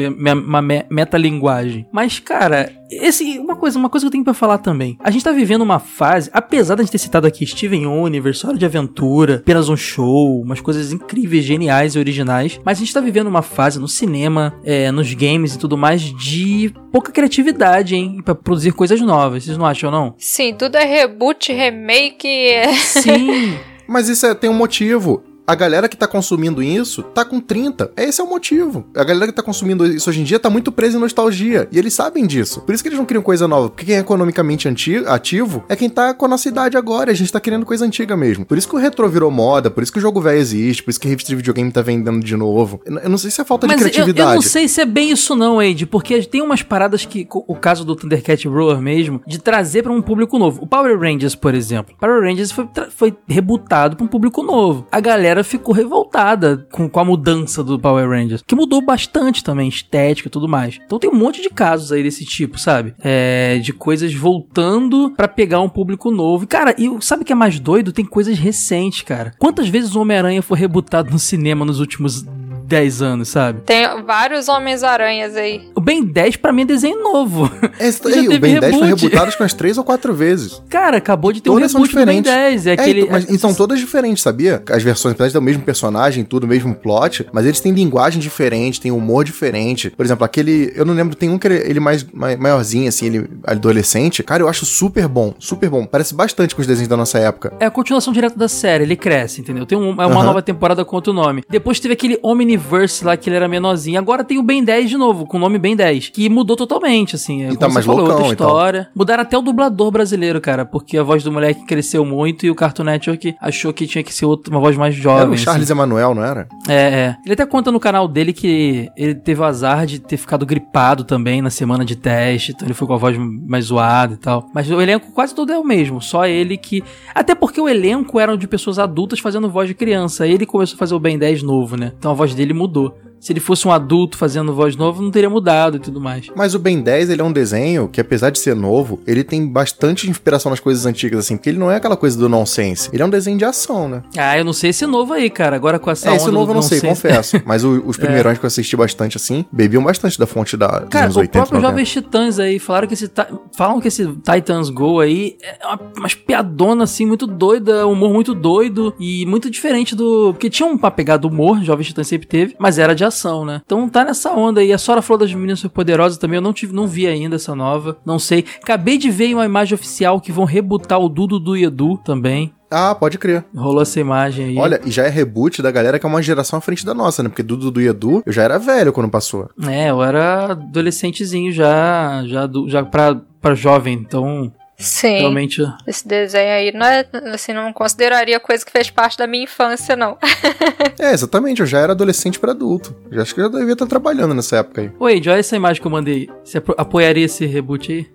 Speaker 2: uma me- metalinguagem. Mas, cara, esse uma coisa, uma coisa que eu tenho pra falar também. A gente tá vivendo uma fase, apesar da gente ter citado aqui Steven Universe, Hora de Aventura, apenas um show, umas coisas incríveis, geniais e originais, mas a gente tá vivendo uma fase no cinema, é, nos games e tudo mais de pouca criatividade, hein, Pra produzir coisas novas. Vocês não acham não?
Speaker 3: Sim, tudo é reboot, remake. é-
Speaker 2: Sim.
Speaker 4: Mas isso é- tem um motivo. A galera que tá consumindo isso tá com 30. Esse é o motivo. A galera que tá consumindo isso hoje em dia tá muito presa em nostalgia. E eles sabem disso. Por isso que eles não criam coisa nova. Porque quem é economicamente ativo é quem tá com a nossa idade agora. A gente tá querendo coisa antiga mesmo. Por isso que o retro virou moda. Por isso que o jogo velho existe. Por isso que a revista de videogame tá vendendo de novo. Eu eu não sei se é falta
Speaker 2: Mas
Speaker 4: de
Speaker 2: eu,
Speaker 4: criatividade.
Speaker 2: eu não sei se é bem isso não, Ed, porque tem umas paradas que, o caso do Thundercat Roar mesmo, de trazer pra um público novo. O Power Rangers, por exemplo. Power Rangers foi, foi rebutado pra um público novo. A galera ficou revoltada com, com a mudança do Power Rangers, que mudou bastante também, estética e tudo mais. Então tem um monte de casos aí desse tipo, sabe? É, de coisas voltando pra pegar um público novo. Cara, e sabe o que é mais doido? Tem coisas recentes, cara. Quantas vezes o Homem-Aranha foi rebutado no cinema nos últimos 10 anos, sabe?
Speaker 3: Tem vários Homens-Aranhas aí.
Speaker 2: O Ben 10 pra mim é desenho novo. Já
Speaker 4: aí, o Ben 10 foi
Speaker 2: reboot.
Speaker 4: rebutado acho que umas 3 ou 4 vezes.
Speaker 2: Cara, acabou de ter
Speaker 4: Todas
Speaker 2: um
Speaker 4: são
Speaker 2: reboot do Ben
Speaker 4: diferentes.
Speaker 2: 10. É,
Speaker 4: É,
Speaker 2: aquele.
Speaker 4: então, mas, então todas diferentes, sabia? As versões, apesar de ter o mesmo personagem, tudo, o mesmo plot, mas eles têm linguagem diferente, têm humor diferente. Por exemplo, aquele. Eu não lembro, tem um que ele, ele mais, mai- maiorzinho, assim, ele adolescente. Cara, eu acho super bom, super bom. Parece bastante com os desenhos da nossa época.
Speaker 2: É a continuação direta da série, ele cresce, entendeu? Tem um- é uma
Speaker 4: Aham.
Speaker 2: nova temporada com outro nome. Depois teve aquele Universe lá que ele era menorzinho. Agora tem o Ben 10 de novo, com o nome Ben 10, que mudou totalmente, assim. é
Speaker 4: E tá mais
Speaker 2: falou,
Speaker 4: loucão
Speaker 2: outra história. Mudaram até o dublador brasileiro, cara, porque a voz do moleque cresceu muito e o Cartoon Network achou que tinha que ser outra, uma voz mais jovem.
Speaker 4: Era o
Speaker 2: assim.
Speaker 4: Charles Emanuel, não era?
Speaker 2: É, é. Ele até conta no canal dele que ele teve o azar de ter ficado gripado também na semana de teste, então ele foi com a voz mais zoada e tal. Mas o elenco quase todo é o mesmo, só ele que. Até porque o elenco eram de pessoas adultas fazendo voz de criança. Ele começou a fazer o Ben 10 novo, né? Então a voz dele mudou. Se ele fosse um adulto fazendo voz novo, não teria mudado e tudo mais.
Speaker 4: Mas o Ben 10, ele é um desenho que, apesar de ser novo, ele tem bastante inspiração nas coisas antigas, assim, porque ele não é aquela coisa do nonsense. Ele é um desenho de ação, né?
Speaker 2: Ah, eu não sei esse novo aí, cara. Agora com essa
Speaker 4: é, esse novo eu não sei, confesso. Mas o- os primeirões que eu assisti bastante, assim, bebiam bastante da fonte da, dos
Speaker 2: Cara,
Speaker 4: anos
Speaker 2: o
Speaker 4: 80
Speaker 2: próprio
Speaker 4: 90.
Speaker 2: Jovens Titãs aí, falaram que esse. Falam que esse Titans Go aí é uma, umas piadona assim, muito doida, humor muito doido e muito diferente do. Porque tinha uma pegada do humor, Jovens Titãs sempre teve, mas era de ação, né? Então tá nessa onda aí. A Sora falou das meninas superpoderosas também, eu não, tive, não vi ainda essa nova, não sei. Acabei de ver uma imagem oficial que vão rebutar o Dudu do Edu também.
Speaker 4: Ah, pode crer.
Speaker 2: Rolou essa imagem aí.
Speaker 4: Olha, e já é reboot da galera que é uma geração à frente da nossa, né? Porque do Dudu e Edu, eu já era velho quando passou.
Speaker 2: É, eu era adolescentezinho já, já, do- já pra, pra jovem, então
Speaker 3: Sim.
Speaker 2: realmente.
Speaker 3: Esse desenho aí não é, assim, não consideraria coisa que fez parte da minha infância, não.
Speaker 4: É, exatamente, eu já era adolescente pra adulto. Já acho que eu já devia estar trabalhando nessa época aí.
Speaker 2: Oi, olha essa imagem que eu mandei. Você apo- apoiaria esse reboot aí?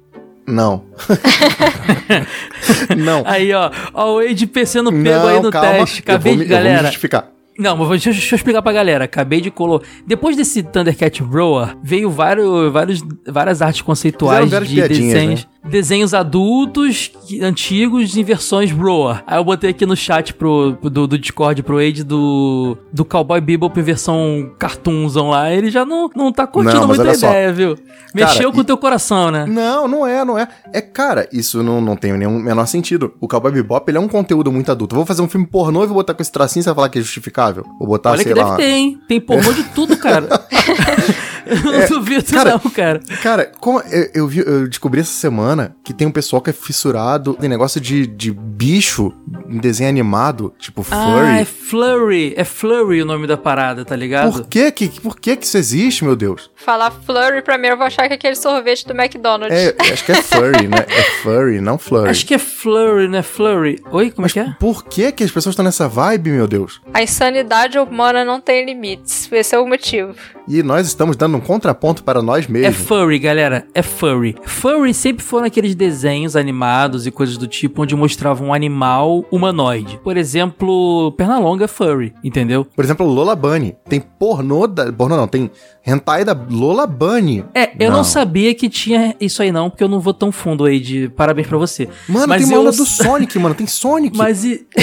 Speaker 4: Não. não.
Speaker 2: Aí, ó. Ó, o Wade PC no pego aí no
Speaker 4: calma,
Speaker 2: teste.
Speaker 4: eu
Speaker 2: Acabei de.
Speaker 4: me- eu vou me
Speaker 2: Galera.
Speaker 4: justificar.
Speaker 2: Não, mas deixa, deixa eu explicar pra galera. Acabei de colocar. Depois desse Thundercat Roar, veio vários, vários, várias artes conceituais
Speaker 4: várias
Speaker 2: de desenhos.
Speaker 4: né?
Speaker 2: Desenhos adultos, antigos, em versões Roar. Aí eu botei aqui no chat pro, do, do Discord pro Wade do, do Cowboy Bebop em versão cartoonzão lá. Ele já não, não tá curtindo
Speaker 4: Não,
Speaker 2: muito a
Speaker 4: só.
Speaker 2: ideia, viu? Mexeu
Speaker 4: e-
Speaker 2: com o teu coração, né?
Speaker 4: Não, não é, não é. É, cara, isso não, não tem nenhum menor sentido. O Cowboy Bebop, ele é um conteúdo muito adulto. Eu vou fazer um filme pornô e vou botar com esse tracinho, você vai falar que é Vou botar,
Speaker 2: Olha
Speaker 4: sei
Speaker 2: que
Speaker 4: lá...
Speaker 2: deve ter, hein? Tem pornô de tudo, cara. eu não duvido,
Speaker 4: cara,
Speaker 2: não, cara.
Speaker 4: Cara, como eu, eu vi, eu descobri essa semana que tem um pessoal que é fissurado em negócio de, de bicho em desenho animado, tipo
Speaker 2: Ah, é
Speaker 4: furry.
Speaker 2: Flurry. É Flurry o nome da parada, tá ligado?
Speaker 4: Por que que, por que que isso existe, meu Deus?
Speaker 3: Falar flurry pra mim, eu vou achar que é aquele sorvete do McDonald's.
Speaker 4: É, acho que é furry, né? É furry, não flurry.
Speaker 2: Acho que é Flurry, né? Flurry. Oi, como é que é?
Speaker 4: Por que que as pessoas estão nessa vibe, meu Deus?
Speaker 3: A insanidade humana não tem limites. Esse é o motivo.
Speaker 4: E nós estamos dando um contraponto para nós
Speaker 2: É
Speaker 4: mesmos.
Speaker 2: furry, galera. É furry. Furry sempre foram aqueles desenhos animados e coisas do tipo onde mostravam um animal humanoide. Por exemplo, Pernalonga é furry, entendeu?
Speaker 4: Por exemplo, Lola Bunny. Tem pornô da. Pornô não, tem hentai da Lola Bunny.
Speaker 2: É, eu não. sabia que tinha isso aí não, porque eu não vou tão fundo aí de parabéns pra você.
Speaker 4: Mano,
Speaker 2: Mas
Speaker 4: tem uma
Speaker 2: eu-
Speaker 4: aula do Sonic, mano. Tem Sonic.
Speaker 2: Mas e...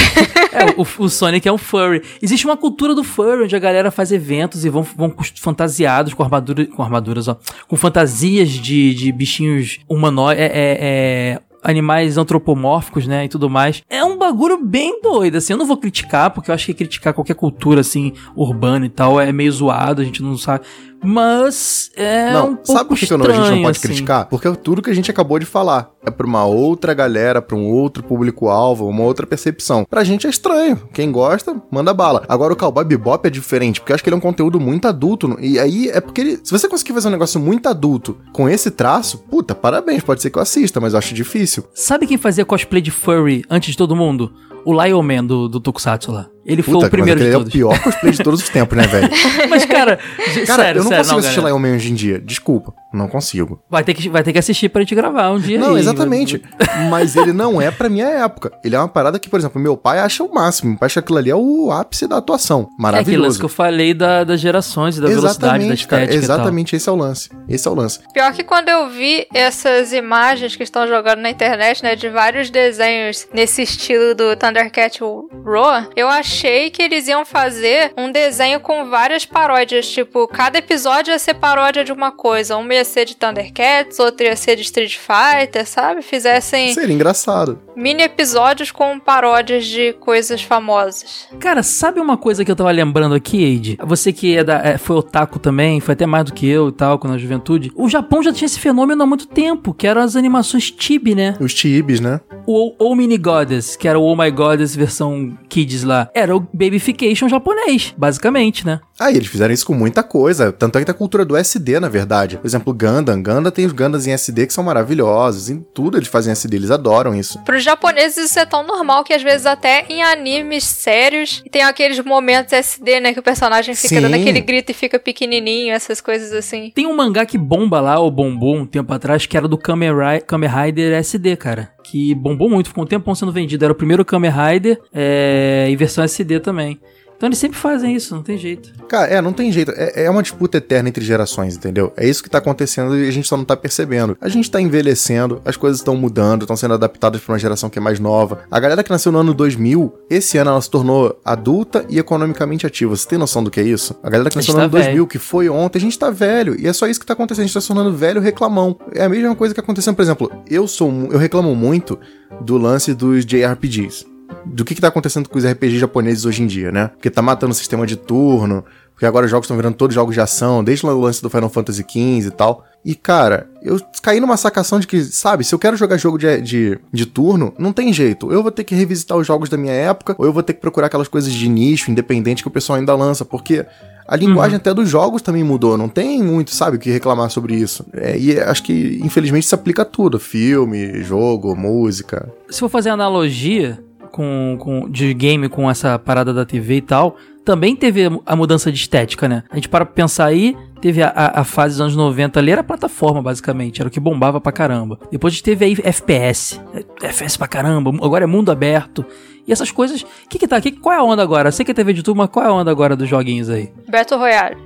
Speaker 2: é, o, o Sonic é um furry. Existe uma cultura do furry onde a galera faz eventos e vão, vão fantasiados com, armadura, com armaduras, ó. Com fantasias de, de bichinhos humanoides. É, é, é, animais antropomórficos, né, e tudo mais. É um bagulho bem doido, assim, eu não vou criticar, porque eu acho que criticar qualquer cultura, assim, urbana e tal, é meio zoado, a gente não sabe, mas é
Speaker 4: não,
Speaker 2: um pouco
Speaker 4: sabe por que, que eu não- a gente não
Speaker 2: estranho,
Speaker 4: pode
Speaker 2: assim.
Speaker 4: criticar? Porque é tudo que a gente acabou de falar. É pra uma outra galera, pra um outro público-alvo, uma outra percepção. Pra gente é estranho. Quem gosta, manda bala. Agora o Cowboy Bebop é diferente, porque eu acho que ele é um conteúdo muito adulto. E aí é porque ele, se você conseguir fazer um negócio muito adulto com esse traço, puta, parabéns, pode ser que eu assista, mas eu acho difícil.
Speaker 2: Sabe quem fazia cosplay de furry antes de todo mundo? O Lion Man do, do Tokusatsu lá. Ele foi
Speaker 4: Puta,
Speaker 2: o primeiro de todos.
Speaker 4: é o pior cosplay de todos os tempos, né, velho?
Speaker 2: Mas, cara,
Speaker 4: Cara,
Speaker 2: sério,
Speaker 4: eu não
Speaker 2: sério,
Speaker 4: consigo assistir
Speaker 2: galera.
Speaker 4: Lion Man hoje em dia. Desculpa, não consigo.
Speaker 2: Vai ter, que, vai ter que assistir pra gente gravar um dia
Speaker 4: Não,
Speaker 2: aí.
Speaker 4: exatamente. Mas ele não é pra minha época. Ele é uma parada que, por exemplo, meu pai acha o máximo. Meu pai acha que aquilo ali é o ápice da atuação.
Speaker 2: É aquele lance
Speaker 4: Maravilhoso.
Speaker 2: que eu falei da, das gerações e da velocidade, da
Speaker 4: exatamente, cara.
Speaker 2: e.
Speaker 4: Exatamente, esse é o lance. Esse é o lance.
Speaker 3: Pior que quando eu vi essas imagens que estão jogando na internet, né, de vários desenhos nesse estilo do Thundercat Roar, eu achei que eles iam fazer um desenho com várias paródias. Tipo, cada episódio ia ser paródia de uma coisa. Um ia ser de Thundercats, outro ia ser de Street Fighter, sabe? Fizessem
Speaker 4: Seria engraçado.
Speaker 3: mini episódios com paródias de coisas famosas.
Speaker 2: Cara, sabe uma coisa que eu tava lembrando aqui, Eide? Você que é da, é, foi otaku também, foi até mais do que eu e tal, quando na juventude. O Japão já tinha esse fenômeno há muito tempo, que eram as animações chibi, né?
Speaker 4: Os chibis, né?
Speaker 2: O Oh Mini Goddess, que era o Oh My Goddess versão Kids lá, era o Babyfication japonês, basicamente, né?
Speaker 4: Ah, e eles fizeram isso com muita coisa. Tanto é que tem a cultura do SD, na verdade. Por exemplo, Gundam. Gundam tem os Gundams em SD que são maravilhosos. Em tudo eles fazem SD, eles adoram isso.
Speaker 3: Para os japoneses isso é tão normal que às vezes até em animes sérios tem aqueles momentos SD, né? Que o personagem fica
Speaker 4: Sim.
Speaker 3: dando aquele grito e fica pequenininho, essas coisas assim.
Speaker 2: Tem um mangá que bomba lá, ou bombou um tempo atrás, que era do Kamen Rider SD, cara. Que bombou muito, ficou um tempão sendo vendido. Era o primeiro Kamen Rider é, em versão SD também. Então eles sempre fazem isso, não tem jeito.
Speaker 4: Cara, é, não tem jeito. É, é uma disputa eterna entre gerações, entendeu? É isso que tá acontecendo e a gente só não tá percebendo. A gente tá envelhecendo, as coisas estão mudando, estão sendo adaptadas pra uma geração que é mais nova. A galera que nasceu no ano 2000, esse ano ela se tornou adulta e economicamente ativa. Você tem noção do que é isso? A galera que nasceu no ano
Speaker 2: tá
Speaker 4: 2000,
Speaker 2: velho.
Speaker 4: que foi ontem, a gente tá velho. E é só isso que tá acontecendo. A gente tá se tornando velho reclamão. É a mesma coisa que acontecendo, por exemplo, eu sou eu reclamo muito do lance dos JRPGs do que, que tá acontecendo com os RPGs japoneses hoje em dia, né? Porque tá matando o sistema de turno, porque agora os jogos estão virando todos jogos de ação, desde o lance do Final Fantasy XV e tal. E, cara, eu caí numa sacação de que, sabe, se eu quero jogar jogo de, de, de turno, não tem jeito. Ou eu vou ter que revisitar os jogos da minha época, ou eu vou ter que procurar aquelas coisas de nicho, independente, que o pessoal ainda lança, porque a linguagem até dos jogos também mudou. Não tem muito, sabe, o que reclamar sobre isso. É, e acho que, infelizmente, isso aplica a tudo: filme, jogo, música.
Speaker 2: Se for fazer analogia com, com, de game com essa parada da TV e tal, também teve a mudança de estética, né? A gente para pra pensar aí, teve a, a, a fase dos anos 90 ali, era plataforma, basicamente, era o que bombava pra caramba. Depois a gente teve aí FPS, é, FPS pra caramba, agora é mundo aberto. E essas coisas, o que que tá, que, qual é a onda agora? Eu sei que é TV de tudo, mas qual é a onda agora dos joguinhos aí?
Speaker 3: Battle Royale.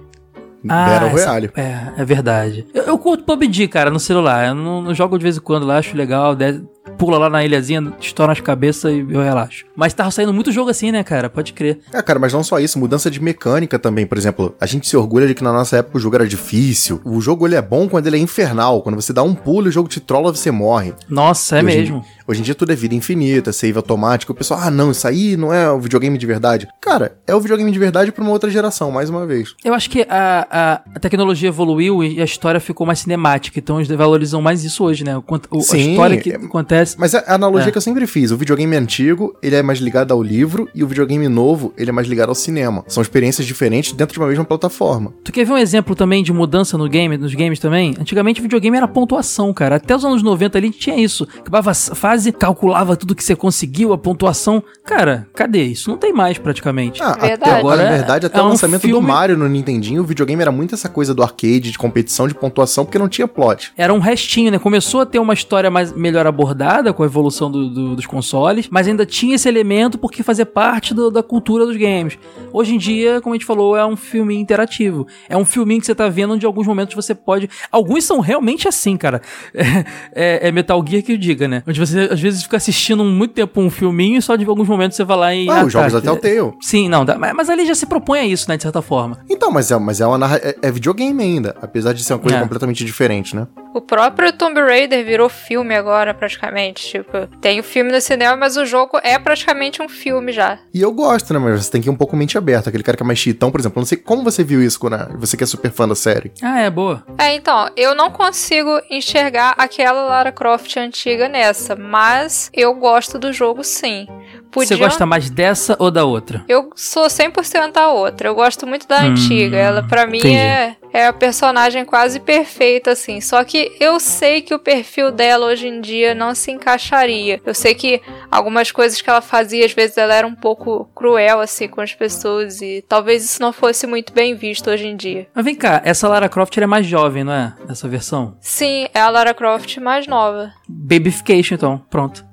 Speaker 4: Battle
Speaker 2: essa-
Speaker 4: Royale.
Speaker 2: É, é verdade. Eu, eu curto PUBG, cara, no celular. Eu não, não jogo de vez em quando lá, acho legal. de- pula lá na ilhazinha, estoura as cabeças e eu relaxo. Mas tava saindo muito jogo assim, né, cara? Pode crer.
Speaker 4: É, cara, mas não só isso, mudança de mecânica também. Por exemplo, a gente se orgulha de que na nossa época o jogo era difícil. O jogo ele é bom quando ele é infernal. Quando você dá um pulo e o jogo te trola, você morre.
Speaker 2: Nossa, é
Speaker 4: hoje em-
Speaker 2: mesmo.
Speaker 4: Hoje em dia tudo é vida infinita, save automático. O pessoal, ah, não, isso aí não é o videogame de verdade. Cara, é o videogame de verdade pra uma outra geração, mais uma vez.
Speaker 2: Eu acho que a, a, a tecnologia evoluiu e a história ficou mais cinemática, então eles valorizam mais isso hoje, né? O, quanto- o- a
Speaker 4: Sim,
Speaker 2: história que
Speaker 4: é-
Speaker 2: acontece.
Speaker 4: Mas a a analogia
Speaker 2: É.
Speaker 4: que eu sempre fiz, o videogame antigo, ele é mais ligado ao livro e o videogame novo, ele é mais ligado ao cinema. São experiências diferentes dentro de uma mesma plataforma.
Speaker 2: Tu quer ver um exemplo também de mudança no game, nos games também? Antigamente o videogame era pontuação, cara. Até os anos 90 ali tinha isso. Acabava a fase, calculava tudo que você conseguiu, a pontuação. Cara, cadê? Isso não tem mais praticamente.
Speaker 4: Ah,
Speaker 3: Verdade.
Speaker 4: até agora, na verdade, até
Speaker 2: é
Speaker 4: o
Speaker 2: um
Speaker 4: lançamento do
Speaker 2: filme-
Speaker 4: Mario no Nintendinho, o videogame era muito essa coisa do arcade, de competição, de pontuação, porque não tinha plot.
Speaker 2: Era um restinho, né? Começou a ter uma história mais melhor abordada com a evolução do- do- dos consoles, mas ainda tinha esse elemento porque fazia parte do- da cultura dos games. Hoje em dia, como a gente falou, é um filme interativo. É um filminho que você tá vendo onde em alguns momentos você pode. Alguns são realmente assim, cara. É, é- é Metal Gear que eu diga, né? Onde você às vezes fica assistindo muito tempo um filminho e só de alguns momentos você vai lá e.
Speaker 4: Ah, os jogos
Speaker 2: tá,
Speaker 4: da Telltale.
Speaker 2: Sim, não, dá- mas, mas ali já se propõe a isso, né? De certa forma.
Speaker 4: Então, mas é, mas é uma narra... é, é videogame ainda, apesar de ser uma coisa
Speaker 2: É.
Speaker 4: completamente diferente, né?
Speaker 3: O próprio Tomb Raider virou filme agora, praticamente. Tipo, tem o filme no cinema, mas o jogo é praticamente um filme já.
Speaker 4: E eu gosto, né? Mas você tem que ir um pouco mente aberta. Aquele cara que é mais chitão, por exemplo. Eu não sei como você viu isso quando você que é super fã da série.
Speaker 2: Ah, é boa.
Speaker 3: É, então, eu não consigo enxergar aquela Lara Croft antiga nessa, mas eu gosto do jogo sim.
Speaker 2: Você gosta mais dessa ou da outra?
Speaker 3: Eu sou 100% a outra. Eu gosto muito da
Speaker 2: Hum,
Speaker 3: antiga. Ela, pra mim,
Speaker 2: entendi.
Speaker 3: é, é a personagem quase perfeita, assim. Só que eu sei que o perfil dela hoje em dia não se encaixaria. Eu sei que algumas coisas que ela fazia, às vezes, ela era um pouco cruel, assim, com as pessoas. E talvez isso não fosse muito bem visto hoje em dia.
Speaker 2: Mas vem cá, essa Lara Croft é mais jovem, não é? Essa versão?
Speaker 3: Sim, é a Lara Croft mais nova.
Speaker 2: Babyfication, então. Pronto.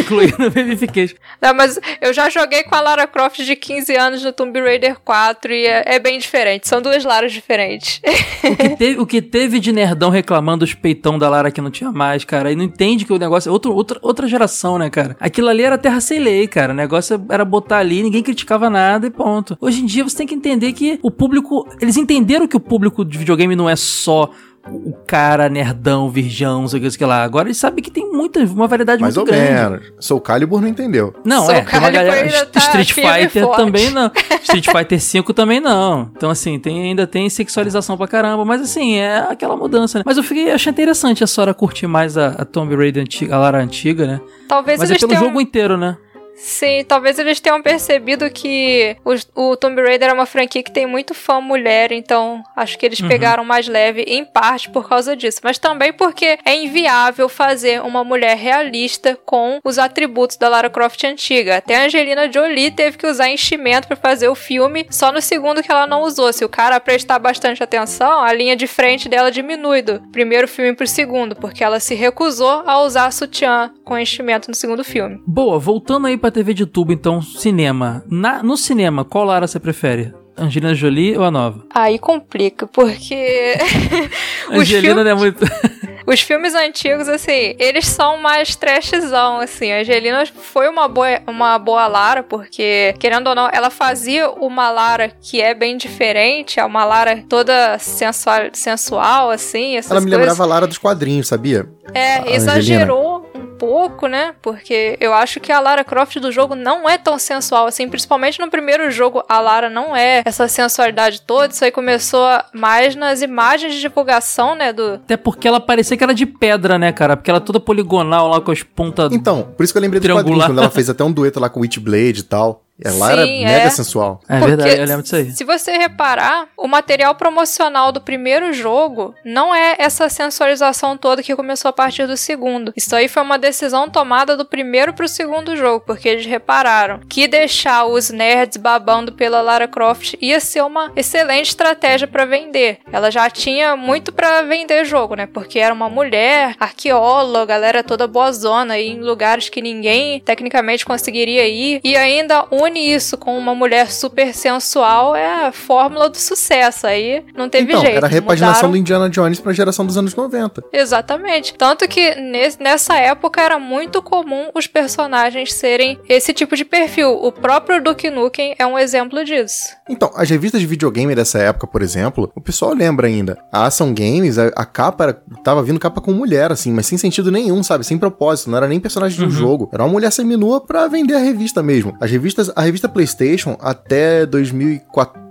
Speaker 2: Incluir no Babyfication.
Speaker 3: Não, mas eu já joguei com a Lara Croft de 15 anos no Tomb Raider 4 e é, é bem diferente. São duas Laras diferentes.
Speaker 2: O que, teve, o que teve de nerdão reclamando dos peitão da Lara que não tinha mais, cara, e não entende que o negócio é outro, outra, outra geração, né, cara? Aquilo ali era terra sem lei, cara. O negócio era botar ali, ninguém criticava nada e ponto. Hoje em dia você tem que entender que o público. Eles entenderam que o público de videogame não é só o cara nerdão, virgão, não sei o que, lá. Agora eles sabem que tem muita, uma variedade
Speaker 4: Mais
Speaker 2: muito
Speaker 4: ou
Speaker 2: grande.
Speaker 4: menos. Soul Calibur não entendeu.
Speaker 2: Não,
Speaker 3: Soul
Speaker 2: é, tem uma
Speaker 3: Calibur
Speaker 2: galera.
Speaker 3: tá
Speaker 2: Street
Speaker 3: e
Speaker 2: Fighter também não. Street Fighter 5 também não. Então, assim, tem, ainda tem sexualização pra caramba. Mas, assim, é aquela mudança, né? Mas eu fiquei, achei interessante a Sora curtir mais a, a Tomb Raider antiga, a Lara antiga, né?
Speaker 3: Talvez
Speaker 2: Mas é
Speaker 3: eles
Speaker 2: pelo
Speaker 3: tenham...
Speaker 2: jogo inteiro, né?
Speaker 3: Sim, talvez eles tenham percebido que o, o Tomb Raider é uma franquia que tem muito fã mulher, então acho que eles
Speaker 2: Uhum.
Speaker 3: pegaram mais leve, em parte por causa disso. Mas também porque é inviável fazer uma mulher realista com os atributos da Lara Croft antiga. Até a Angelina Jolie teve que usar enchimento pra fazer o filme, só no segundo que ela não usou. Se o cara prestar bastante atenção, a linha de frente dela diminui do primeiro filme pro segundo, porque ela se recusou a usar sutiã com enchimento no segundo filme.
Speaker 2: Boa, voltando aí pra TV de tubo, então, cinema. Na, no cinema, qual Lara você prefere? Angelina Jolie ou a nova?
Speaker 3: Aí complica, porque
Speaker 2: Angelina
Speaker 3: filmes,
Speaker 2: não é muito.
Speaker 3: os filmes antigos, assim, eles são mais trashzão, assim. A Angelina foi uma boa, uma boa Lara, porque, querendo ou não, ela fazia uma Lara que é bem diferente, é uma Lara toda sensual, sensual assim, essas
Speaker 4: Ela me
Speaker 3: coisas.
Speaker 4: lembrava a Lara dos quadrinhos, sabia?
Speaker 3: É,
Speaker 4: a
Speaker 3: exagerou pouco, né? Porque eu acho que a Lara Croft do jogo não é tão sensual assim, principalmente no primeiro jogo, a Lara não é essa sensualidade toda. Isso aí começou mais nas imagens de divulgação, né, do
Speaker 2: Até porque ela parecia que era de pedra, né, cara? Porque ela é toda poligonal lá com as pontas.
Speaker 4: Então, por isso que eu lembrei
Speaker 2: Triangular.
Speaker 4: quadrinhos, quando ela fez até um dueto lá com o Witchblade e tal. Ela era
Speaker 3: Sim,
Speaker 4: mega
Speaker 3: é.
Speaker 4: sensual.
Speaker 2: É
Speaker 3: Porque
Speaker 2: verdade, eu lembro disso aí.
Speaker 3: Se você reparar, o material promocional do primeiro jogo não é essa sensualização toda que começou a partir do segundo. Isso aí foi uma decisão tomada do primeiro pro segundo jogo, porque eles repararam que deixar os nerds babando pela Lara Croft ia ser uma excelente estratégia pra vender. Ela já tinha muito pra vender jogo, né? Porque era uma mulher, arqueóloga, galera toda boazona aí em lugares que ninguém tecnicamente conseguiria ir e ainda une isso com uma mulher super sensual é a fórmula do sucesso. Aí não teve
Speaker 4: então,
Speaker 3: jeito.
Speaker 4: era a repaginação
Speaker 3: mudaram-
Speaker 4: do Indiana Jones pra geração dos anos 90.
Speaker 3: Exatamente. Tanto que nes- nessa época era muito comum os personagens serem esse tipo de perfil. O próprio Duke Nukem é um exemplo disso.
Speaker 4: Então, as revistas de videogame dessa época, por exemplo, o pessoal lembra ainda. A Ação Games, a, a capa era, tava vindo capa com mulher, assim, mas sem sentido nenhum, sabe? Sem propósito, não era nem personagem de um jogo. Era uma mulher seminua pra vender a revista mesmo. As revistas, a revista PlayStation, até 2014,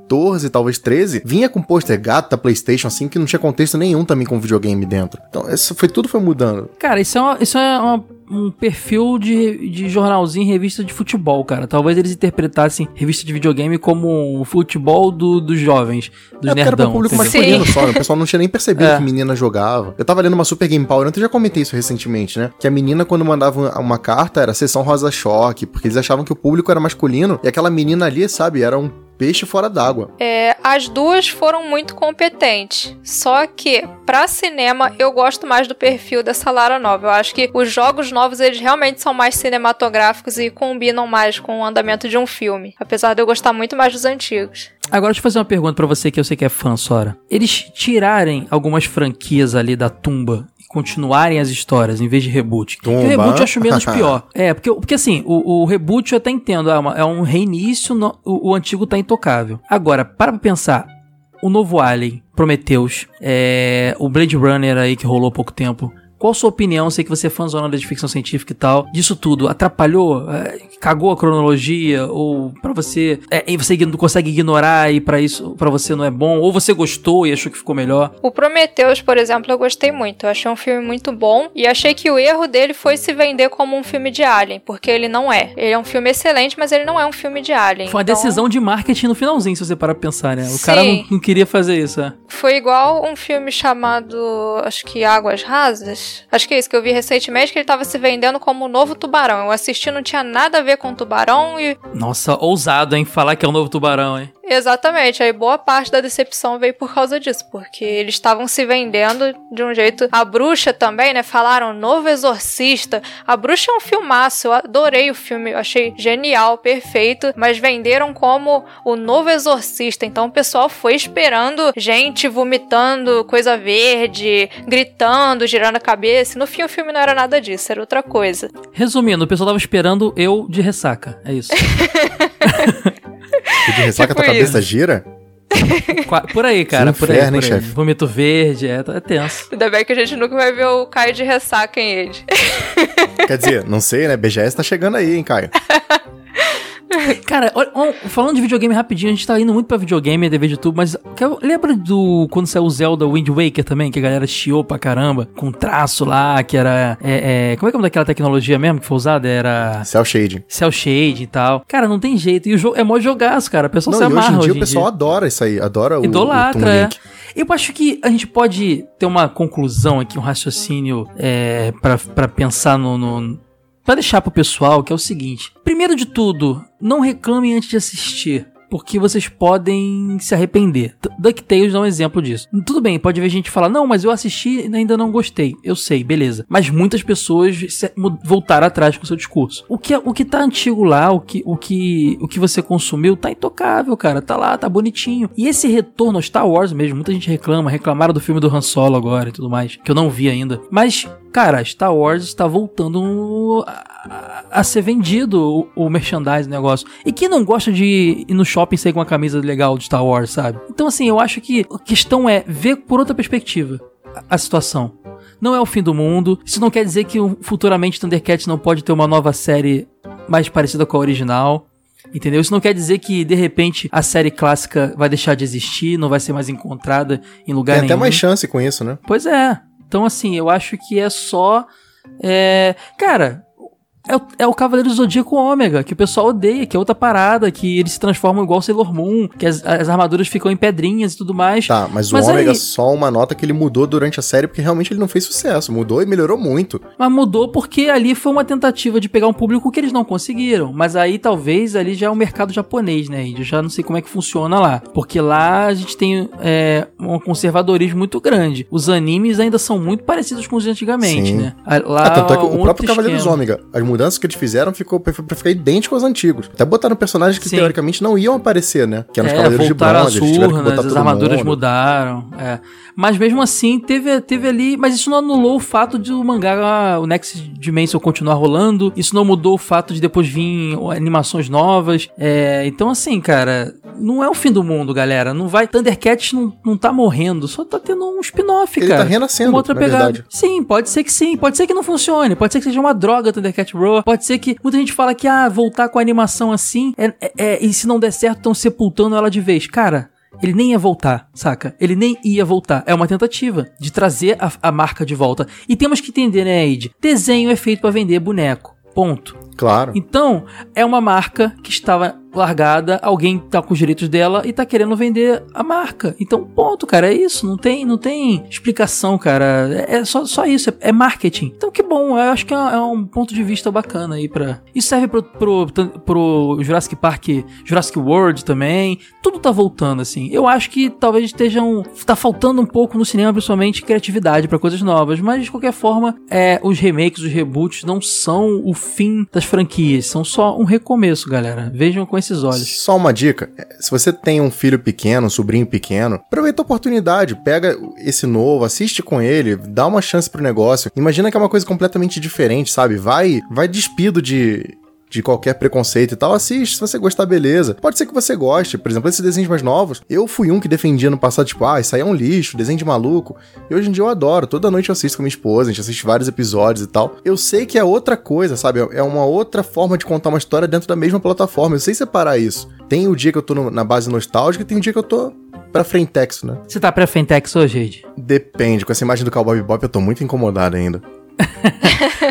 Speaker 4: talvez 13, vinha com pôster gato da PlayStation, assim, que não tinha contexto nenhum também com videogame dentro. Então, isso foi, tudo foi mudando.
Speaker 2: Cara, isso é, uma- isso é uma- um perfil de, de jornalzinho revista de futebol, cara. Talvez eles interpretassem revista de videogame como o futebol do- dos jovens, dos
Speaker 4: É era
Speaker 2: nerdão.
Speaker 4: pro público
Speaker 2: entendeu?
Speaker 4: masculino só, né? O pessoal não tinha nem percebido
Speaker 2: É.
Speaker 4: que menina jogava. Eu tava lendo uma Super Game Power, eu já comentei isso recentemente, né? Que a menina, quando mandava uma- uma carta, era sessão rosa choque, porque eles achavam que o público era masculino e aquela menina ali, sabe, era um peixe fora d'água.
Speaker 3: É, as duas foram muito competentes. Só que, pra cinema, eu gosto mais do perfil dessa Lara nova. Eu acho que os jogos novos, eles realmente são mais cinematográficos e combinam mais com o andamento de um filme. Apesar de eu gostar muito mais dos antigos.
Speaker 2: Agora deixa eu fazer uma pergunta pra você que eu sei que é fã, Sora. Eles tirarem algumas franquias ali da tumba continuarem as histórias em vez de reboot. Porque o
Speaker 4: Tumba.
Speaker 2: reboot eu acho menos pior. É, porque, porque assim, o, o reboot eu até entendo, é, uma- é um reinício, no- o, o antigo tá intocável. Agora, para pra pensar, o novo Alien, Prometheus, é, o Blade Runner aí que rolou há pouco tempo. Qual a sua opinião? Sei que você é fãzona de ficção científica e tal. Disso tudo, atrapalhou? É, cagou a cronologia? Ou pra você. É, você não consegue ignorar e pra isso pra você não é bom? Ou você gostou e achou que ficou melhor?
Speaker 3: O Prometheus, por exemplo, eu gostei muito. Eu achei um filme muito bom. E achei que o erro dele foi se vender como um filme de Alien. Porque ele não é. Ele é um filme excelente, mas ele não é um filme de Alien.
Speaker 2: Foi uma
Speaker 3: Então,
Speaker 2: decisão de marketing no finalzinho, se você parar pra pensar, né? O cara não,
Speaker 3: Sim.
Speaker 2: não queria fazer isso, é.
Speaker 3: Foi igual um filme chamado, acho que Águas Rasas. Acho que é isso que eu vi recentemente, que ele tava se vendendo como o novo tubarão. Eu assisti, não tinha nada a ver com tubarão e.
Speaker 2: Nossa, ousado, hein? Falar que é o novo tubarão, hein?
Speaker 3: Exatamente, aí boa parte da decepção veio por causa disso, porque eles estavam se vendendo de um jeito. A bruxa também, né? Falaram novo exorcista. A bruxa é um filmaço, eu adorei o filme, eu achei genial, perfeito, mas venderam como o novo exorcista. Então o pessoal foi esperando gente vomitando coisa verde, gritando, girando a cabeça. No fim o filme não era nada disso, era outra coisa.
Speaker 2: Resumindo, o pessoal tava esperando eu de ressaca. É isso.
Speaker 4: O de ressaca
Speaker 3: Tipo
Speaker 4: tua cabeça
Speaker 3: isso.
Speaker 4: gira?
Speaker 2: Qua- por aí, cara,
Speaker 4: Que
Speaker 2: por aí. Por
Speaker 4: hein,
Speaker 2: aí.
Speaker 4: chefe?
Speaker 2: Vômito verde, é, é tenso.
Speaker 3: Ainda bem que a gente nunca vai ver o Caio de ressaca em ele.
Speaker 4: Quer dizer, não sei, né? BGS tá chegando aí, hein, Caio?
Speaker 2: Cara, falando de videogame rapidinho, a gente tá indo muito pra videogame, TV de YouTube, mas lembra do quando saiu o Zelda Wind Waker também, que a galera chiou pra caramba, com traço lá, que era. é, é, como é que é o nome daquela tecnologia mesmo que foi usada? Era.
Speaker 4: Cell shading.
Speaker 2: Cell shade e tal. Cara, não tem jeito. E o jogo é mó jogaço, cara. O pessoal
Speaker 4: Não,
Speaker 2: se
Speaker 4: e hoje
Speaker 2: amarra
Speaker 4: em dia o pessoal adora isso aí, adora o,
Speaker 2: Idolatra, é. Eu acho que a gente pode ter uma conclusão aqui, um raciocínio é, pra para pensar no, no para deixar pro pessoal, que é o seguinte: primeiro de tudo, não reclamem antes de assistir. Porque vocês podem se arrepender. DuckTales é um exemplo disso. Tudo bem, pode ver gente falar, não, mas eu assisti e ainda não gostei. Eu sei, beleza. Mas muitas pessoas voltaram atrás com o seu discurso. O que, é- o que tá antigo lá, o que, o, que, o que você consumiu, tá intocável, cara. Tá lá, tá bonitinho. E esse retorno ao Star Wars mesmo, muita gente reclama, reclamaram do filme do Han Solo agora e tudo mais, que eu não vi ainda. Mas, cara, Star Wars está voltando a, a ser vendido o, o merchandising, o negócio. E quem não gosta de ir no shopping e sair com uma camisa legal de Star Wars, sabe? Então, assim, eu acho que a questão é ver por outra perspectiva a, a situação. Não é o fim do mundo. Isso não quer dizer que futuramente Thundercats não pode ter uma nova série mais parecida com a original. Entendeu? Isso não quer dizer que, de repente, a série clássica vai deixar de existir, não vai ser mais encontrada em lugar
Speaker 4: Tem
Speaker 2: nenhum.
Speaker 4: até mais chance com isso, né?
Speaker 2: Pois é. Então, assim, eu acho que é só. É... Cara, é o, é o Cavaleiro do Zodíaco Ômega, que o pessoal odeia, que é outra parada, que eles se transformam igual Sailor Moon, que as, as armaduras ficam em pedrinhas e tudo mais.
Speaker 4: Tá, mas o
Speaker 2: Mas
Speaker 4: Ômega
Speaker 2: aí-
Speaker 4: só uma nota que ele mudou durante a série, porque realmente ele não fez sucesso. Mudou e melhorou muito.
Speaker 2: Mas mudou porque ali foi uma tentativa de pegar um público que eles não conseguiram. Mas aí talvez ali já é um mercado japonês, né? Eu já não sei como é que funciona lá. Porque lá a gente tem é, um conservadorismo muito grande. Os animes ainda são muito parecidos com os de antigamente,
Speaker 4: Sim.
Speaker 2: né? Lá
Speaker 4: Ah, tanto é que o próprio
Speaker 2: outro
Speaker 4: Cavaleiro dos. Ômega, as mudanças que eles fizeram ficou pra, ficar idêntico aos antigos. Até botaram personagens que
Speaker 2: Sim.
Speaker 4: teoricamente não iam aparecer, né? Que eram os
Speaker 2: É,
Speaker 4: Cavaleiros de Bronze,
Speaker 2: as
Speaker 4: eles tiveram
Speaker 2: armaduras
Speaker 4: mundo.
Speaker 2: mudaram. é. Mas mesmo assim, teve, teve ali. Mas isso não anulou o fato de o mangá, o Next Dimension, continuar rolando. Isso não mudou o fato de depois vir animações novas. É, então, assim, cara, não é o fim do mundo, galera. Não vai. Thundercats não, não tá morrendo, só tá tendo um spin-off,
Speaker 4: Ele
Speaker 2: cara.
Speaker 4: tá renascendo,
Speaker 2: Uma outra pegada.
Speaker 4: verdade.
Speaker 2: Sim, pode ser que sim. Pode ser que não funcione. Pode ser que seja uma droga Thundercat Raw. Pode ser que muita gente fala que, ah, voltar com a animação assim, é, é- é- e se não der certo, estão sepultando ela de vez. Cara. Ele nem ia voltar, saca? Ele nem ia voltar. É uma tentativa de trazer a, a marca de volta. E temos que entender, né, Aid? Desenho é feito pra vender boneco. Ponto.
Speaker 4: Claro.
Speaker 2: Então, é uma marca que estava largada, alguém tá com os direitos dela e tá querendo vender a marca. Então, ponto, cara, é isso. Não tem, não tem explicação, cara. É é só, só isso, é, é marketing. Então, que bom, eu acho que é, é um ponto de vista bacana aí pra. Serve pro, pro, pro Jurassic Park, Jurassic World também. Tudo tá voltando, assim. Eu acho que talvez estejam. Tá faltando um pouco no cinema, principalmente, criatividade pra coisas novas. Mas, de qualquer forma, é, os remakes, os reboots não são o fim das franquias. São só um recomeço, galera. Vejam com esses olhos.
Speaker 4: Só uma dica: se você tem um filho pequeno, um sobrinho pequeno, aproveita a oportunidade, pega esse novo, assiste com ele, dá uma chance pro negócio. Imagina que é uma coisa completamente diferente, sabe? Vai, vai despido de de qualquer preconceito e tal, assiste, se você gostar, beleza. Pode ser que você goste, por exemplo, esses desenhos mais novos. Eu fui um que defendia no passado, tipo, ah, isso aí é um lixo, desenho de maluco. E hoje em dia eu adoro, toda noite eu assisto com minha esposa, a gente assiste vários episódios e tal. Eu sei que é outra coisa, sabe? É uma outra forma de contar uma história dentro da mesma plataforma. Eu sei separar isso. Tem o dia que eu tô no- na base nostálgica e tem o dia que eu tô pra frentex, né?
Speaker 2: Você tá pra Fentex hoje, Ed?
Speaker 4: Depende, com essa imagem do Cowboy Bebop eu tô muito incomodado ainda.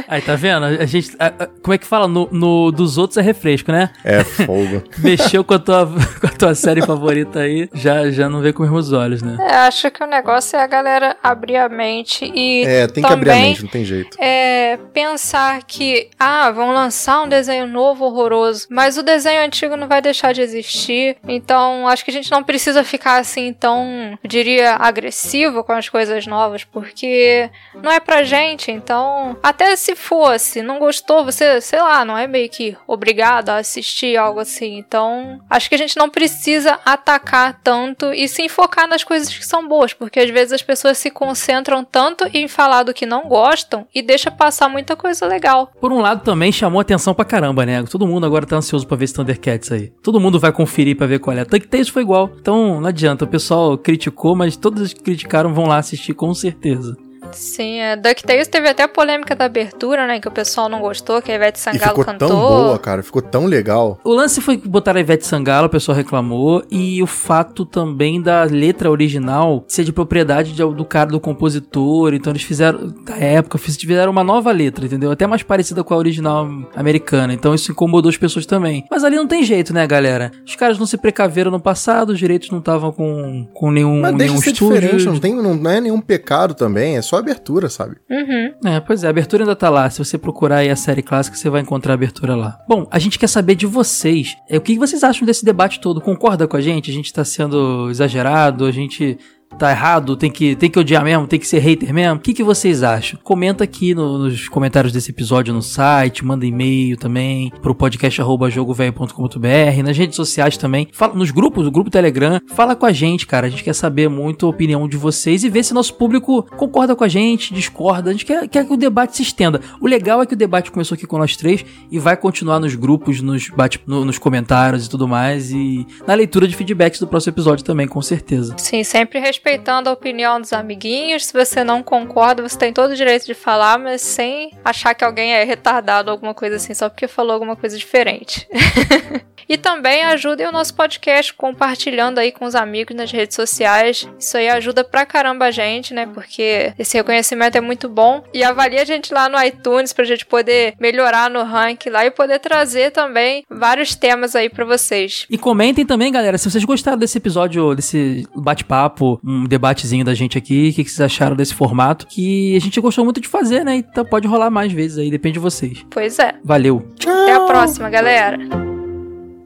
Speaker 2: Aí, tá vendo? A gente. a- a- como é que fala? No, no dos outros é refresco, né?
Speaker 4: É fogo.
Speaker 2: Mexeu com a tua, com a tua série favorita aí, já, já não vê com os mesmos olhos, né?
Speaker 3: É, acho que o negócio é a galera abrir a mente e
Speaker 4: É, tem que
Speaker 3: também
Speaker 4: abrir a mente, não tem jeito.
Speaker 3: é pensar que, ah, vão lançar um desenho novo horroroso, mas o desenho antigo não vai deixar de existir. Então, acho que a gente não precisa ficar assim tão, eu diria, agressivo com as coisas novas, porque não é pra gente. Então, até se fosse, não gostou, você, sei lá, não é meio que obrigado a assistir algo assim. Então, acho que a gente não precisa atacar tanto e se enfocar nas coisas que são boas, porque às vezes as pessoas se concentram tanto em falar do que não gostam e deixa passar muita coisa legal.
Speaker 2: Por um lado também chamou atenção pra caramba, né? Todo mundo agora tá ansioso pra ver esse Thundercats aí. Todo mundo vai conferir pra ver qual é. Tank foi igual. Então não adianta, o pessoal criticou, mas todos que criticaram vão lá assistir com certeza.
Speaker 3: Sim, é. DuckTales teve até a polêmica da abertura, né? Que o pessoal não gostou, que a Ivete
Speaker 4: E
Speaker 3: Sangalo
Speaker 4: ficou
Speaker 3: cantou.
Speaker 4: tão boa, cara. Ficou tão legal.
Speaker 2: O lance foi botar a Ivete Sangalo, o pessoal reclamou, e o fato também da letra original ser de propriedade de- do cara, do compositor, então eles fizeram, da época, fiz- fizeram uma nova letra, entendeu? Até mais parecida com a original americana, então isso incomodou as pessoas também. Mas ali não tem jeito, né, galera? Os caras não se precaveram no passado, os direitos não estavam com, com nenhum,
Speaker 4: Mas deixa
Speaker 2: nenhum
Speaker 4: ser
Speaker 2: estúdio.
Speaker 4: diferente, não, tem, não, não é nenhum pecado também, é só abertura, sabe?
Speaker 3: Uhum.
Speaker 2: É, pois é, a abertura ainda tá lá. Se você procurar aí a série clássica, você vai encontrar a abertura lá. Bom, a gente quer saber de vocês. É, o que vocês acham desse debate todo? Concorda com a gente? A gente tá sendo exagerado? A gente tá errado? Tem que, tem que odiar mesmo? Tem que ser hater mesmo? O que, que vocês acham? Comenta aqui no- nos comentários desse episódio no site, manda e-mail também pro podcast jogovelho.com.br, nas redes sociais também. Fala, nos grupos, o grupo Telegram. Fala com a gente, cara. A gente quer saber muito a opinião de vocês e ver se nosso público concorda com a gente, discorda. A gente quer, quer que o debate se estenda. O legal é que o debate começou aqui com nós três e vai continuar nos grupos, nos, bate, no- nos comentários e tudo mais. E na leitura de feedbacks do próximo episódio também, com certeza.
Speaker 3: Sim, sempre respeitando a opinião dos amiguinhos. Se você não concorda, você tem todo o direito de falar, mas sem achar que alguém é retardado ou alguma coisa assim, só porque falou alguma coisa diferente. E também ajudem o nosso podcast compartilhando aí com os amigos nas redes sociais. Isso aí ajuda pra caramba a gente, né? Porque esse reconhecimento é muito bom. E avalie a gente lá no iTunes pra gente poder melhorar no ranking lá e poder trazer também vários temas aí pra vocês.
Speaker 2: E comentem também, galera, se vocês gostaram desse episódio, desse bate-papo, um debatezinho da gente aqui, o que que vocês acharam desse formato, que a gente gostou muito de fazer, né? Então pode rolar mais vezes aí, depende de vocês.
Speaker 3: Pois é.
Speaker 2: Valeu!
Speaker 3: Até a próxima, galera.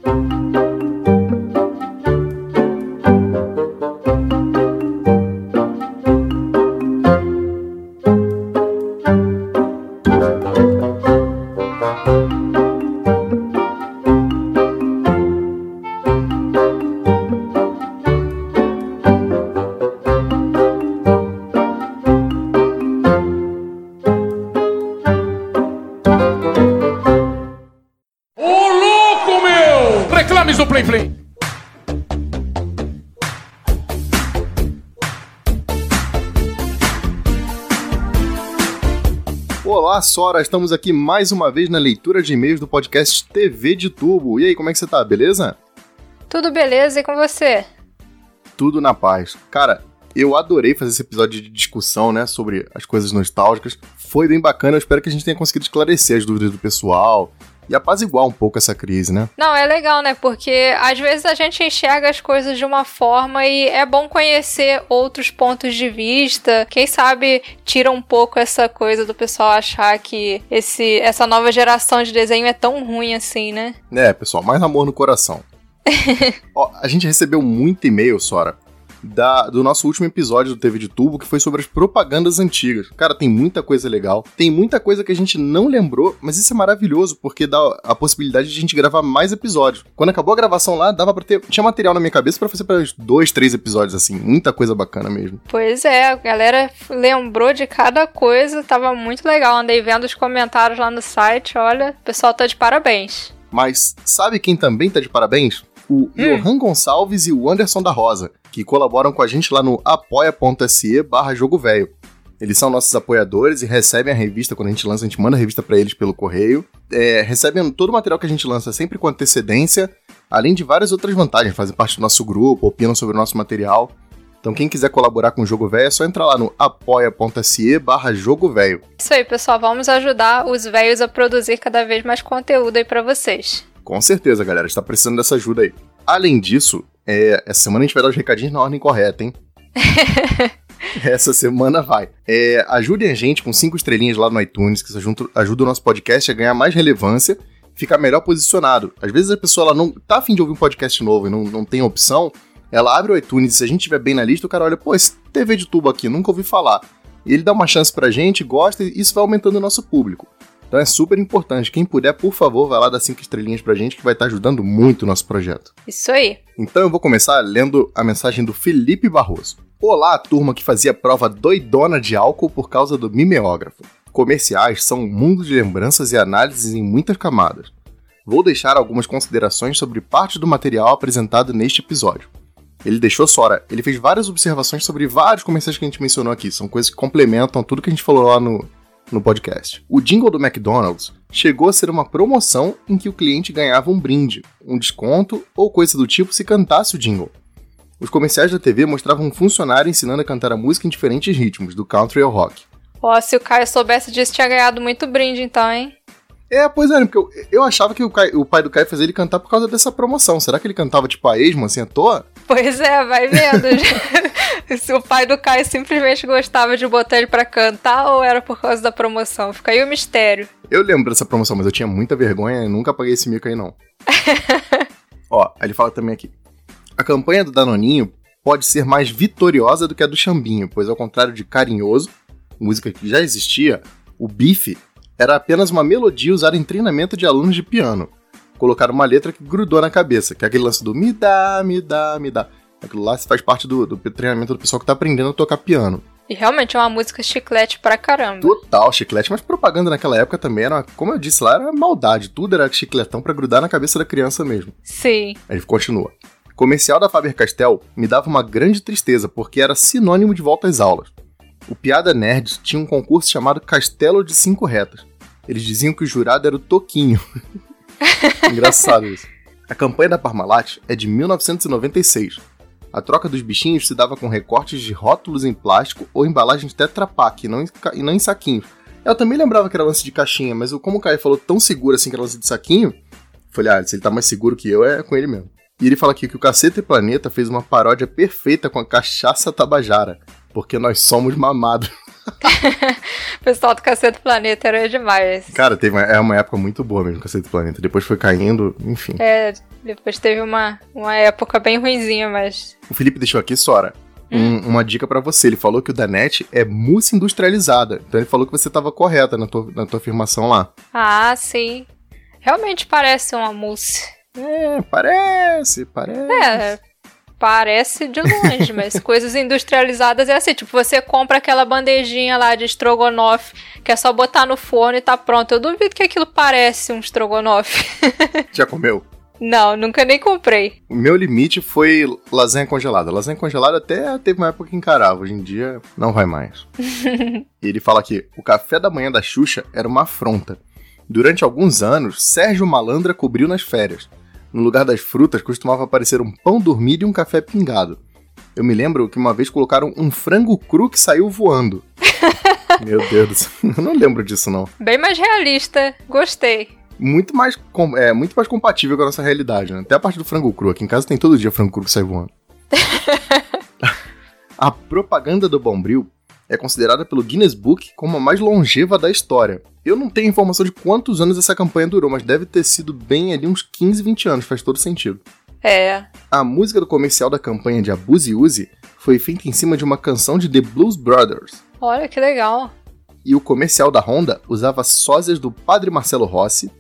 Speaker 6: Ô
Speaker 4: Olá, Sora, estamos aqui mais uma vez na leitura de e-mails do podcast TV de Tubo. E aí, como é que você tá, beleza?
Speaker 3: Tudo beleza e com você?
Speaker 4: Tudo na paz. Cara, eu adorei fazer esse episódio de discussão, né, sobre as coisas nostálgicas. Foi bem bacana, eu espero que a gente tenha conseguido esclarecer as dúvidas do pessoal e apaziguar um pouco essa crise, né?
Speaker 3: Não, é legal, né? Porque às vezes a gente enxerga as coisas de uma forma e é bom conhecer outros pontos de vista. Quem sabe tira um pouco essa coisa do pessoal achar que esse, essa nova geração de desenho é tão ruim assim, né?
Speaker 4: É, pessoal, mais amor no coração. Ó, a gente recebeu muito e-mail, Sora, da- do nosso último episódio do TV de Tubo, que foi sobre as propagandas antigas. Cara, tem muita coisa legal, tem muita coisa que a gente não lembrou, mas isso é maravilhoso, porque dá a possibilidade de a gente gravar mais episódios. Quando acabou a gravação lá, dava pra ter. Tinha material na minha cabeça pra fazer para dois, três episódios, assim. Muita coisa bacana mesmo.
Speaker 3: Pois é, a galera lembrou de cada coisa, tava muito legal. Andei vendo os comentários lá no site, olha, o pessoal tá de parabéns.
Speaker 4: Mas sabe quem também tá de parabéns? O Johan Gonçalves e o Anderson da Rosa, que colaboram com a gente lá no apoia.se barra jogo velho. Eles são nossos apoiadores e recebem a revista quando a gente lança, a gente manda a revista pra eles pelo correio. É, recebem todo o material que a gente lança sempre com antecedência, além de várias outras vantagens, fazem parte do nosso grupo, opinam sobre o nosso material. Então quem quiser colaborar com o Jogo Velho é só entrar lá no apoia.se barra jogo velho.
Speaker 3: Isso aí, pessoal, vamos ajudar os velhos a produzir cada vez mais conteúdo aí pra vocês.
Speaker 4: Com certeza, galera, está precisando dessa ajuda aí. Além disso, é, essa semana a gente vai dar os recadinhos na ordem correta, hein? essa semana vai. É, ajudem a gente com cinco estrelinhas lá no iTunes, que isso ajuda, ajuda o nosso podcast a ganhar mais relevância, ficar melhor posicionado. Às vezes a pessoa ela não tá afim de ouvir um podcast novo e não, não tem opção, ela abre o iTunes e se a gente estiver bem na lista, o cara olha, pô, esse TV de tubo aqui, nunca ouvi falar. E ele dá uma chance pra gente, gosta e isso vai aumentando o nosso público. Então é super importante. Quem puder, por favor, vai lá dar cinco estrelinhas pra gente, que vai estar ajudando muito o nosso projeto.
Speaker 3: Isso aí.
Speaker 4: Então eu vou começar lendo a mensagem do Felipe Barroso. Olá, turma que fazia prova doidona de álcool por causa do mimeógrafo. Comerciais são um mundo de lembranças e análises em muitas camadas. Vou deixar algumas considerações sobre parte do material apresentado neste episódio. Ele deixou Sora. Ele fez várias observações sobre vários comerciais que a gente mencionou aqui. São coisas que complementam tudo que a gente falou lá no, no podcast. O jingle do McDonald's chegou a ser uma promoção em que o cliente ganhava um brinde, um desconto ou coisa do tipo se cantasse o jingle. Os comerciais da TV mostravam um funcionário ensinando a cantar a música em diferentes ritmos, do country ao rock.
Speaker 3: Ó, se o Caio soubesse disso, tinha ganhado muito brinde então, hein?
Speaker 4: É, pois é, porque eu, eu achava que o, Caio- o pai do Caio fazia ele cantar por causa dessa promoção. Será que ele cantava tipo a esmo, assim, à toa?
Speaker 3: Pois é, vai vendo. Se o pai do Caio simplesmente gostava de botar ele pra cantar ou era por causa da promoção? Fica aí o mistério.
Speaker 4: Eu lembro dessa promoção, mas eu tinha muita vergonha e nunca paguei esse mico aí, não. Ó, aí ele fala também aqui. A campanha do Danoninho pode ser mais vitoriosa do que a do Chambinho, pois ao contrário de Carinhoso, música que já existia, o bife era apenas uma melodia usada em treinamento de alunos de piano. Colocaram uma letra que grudou na cabeça, que é aquele lance do me dá, me dá, me dá. Aquilo lá faz parte do, do treinamento do pessoal que tá aprendendo a tocar piano.
Speaker 3: E realmente é uma música chiclete pra caramba.
Speaker 4: Total chiclete, mas propaganda naquela época também era, como eu disse lá, era maldade. Tudo era chicletão pra grudar na cabeça da criança mesmo.
Speaker 3: Sim.
Speaker 4: Aí ele continua. Comercial da Faber-Castell me dava uma grande tristeza, porque era sinônimo de volta às aulas. O Piada Nerd tinha um concurso chamado Castelo de Cinco Retas. Eles diziam que o jurado era o Toquinho. Engraçado isso. A campanha da Parmalat é de 1996. A troca dos bichinhos se dava com recortes de rótulos em plástico ou embalagens Tetra Pak, e não em, e não em saquinhos. Eu também lembrava que era lance de caixinha, mas como o Caio falou tão seguro assim que era lance de saquinho, falei, ah, se ele tá mais seguro que eu, é com ele mesmo. E ele fala aqui que o Caceta e Planeta fez uma paródia perfeita com a cachaça tabajara, porque nós somos mamados.
Speaker 3: O pessoal do Cacete do Planeta era demais.
Speaker 4: Cara, teve uma, é uma época muito boa mesmo, Caceta e Planeta. Depois foi caindo, enfim.
Speaker 3: É, depois teve uma, uma época bem ruinzinha, mas.
Speaker 4: O Felipe deixou aqui, Sora, um- uma dica pra você. Ele falou que o Danete é mousse industrializada. Então ele falou que você tava correta na tua, na tua afirmação lá.
Speaker 3: Ah, sim. Realmente parece uma mousse.
Speaker 4: É, parece, parece.
Speaker 3: É, parece de longe, mas coisas industrializadas é assim. Tipo, você compra aquela bandejinha lá de estrogonofe, que é só botar no forno e tá pronto. Eu duvido que aquilo parece um estrogonofe.
Speaker 4: Já comeu?
Speaker 3: Não, nunca nem comprei.
Speaker 4: O meu limite foi lasanha congelada. Lasanha congelada até teve uma época que encarava, hoje em dia não vai mais. ele fala aqui: o café da manhã da Xuxa era uma afronta. Durante alguns anos, Sérgio Malandra cobriu nas férias. No lugar das frutas costumava aparecer um pão dormido e um café pingado. Eu me lembro que uma vez colocaram um frango cru que saiu voando. Meu Deus do céu, eu não lembro disso não.
Speaker 3: Bem mais realista. Gostei.
Speaker 4: Muito mais, é, muito mais compatível com a nossa realidade, né? Até a parte do frango cru. Aqui em casa tem todo dia frango cru que sai voando. a propaganda do Bombril é considerada pelo Guinness Book como a mais longeva da história. Eu não tenho informação de quantos anos essa campanha durou, mas deve ter sido bem ali uns 15, 20 anos, faz todo sentido.
Speaker 3: É.
Speaker 4: A música do comercial da campanha de Abuse Use foi feita em cima de uma canção de The Blues Brothers.
Speaker 3: Olha que legal.
Speaker 4: E o comercial da Honda usava sósias do Padre Marcelo Rossi,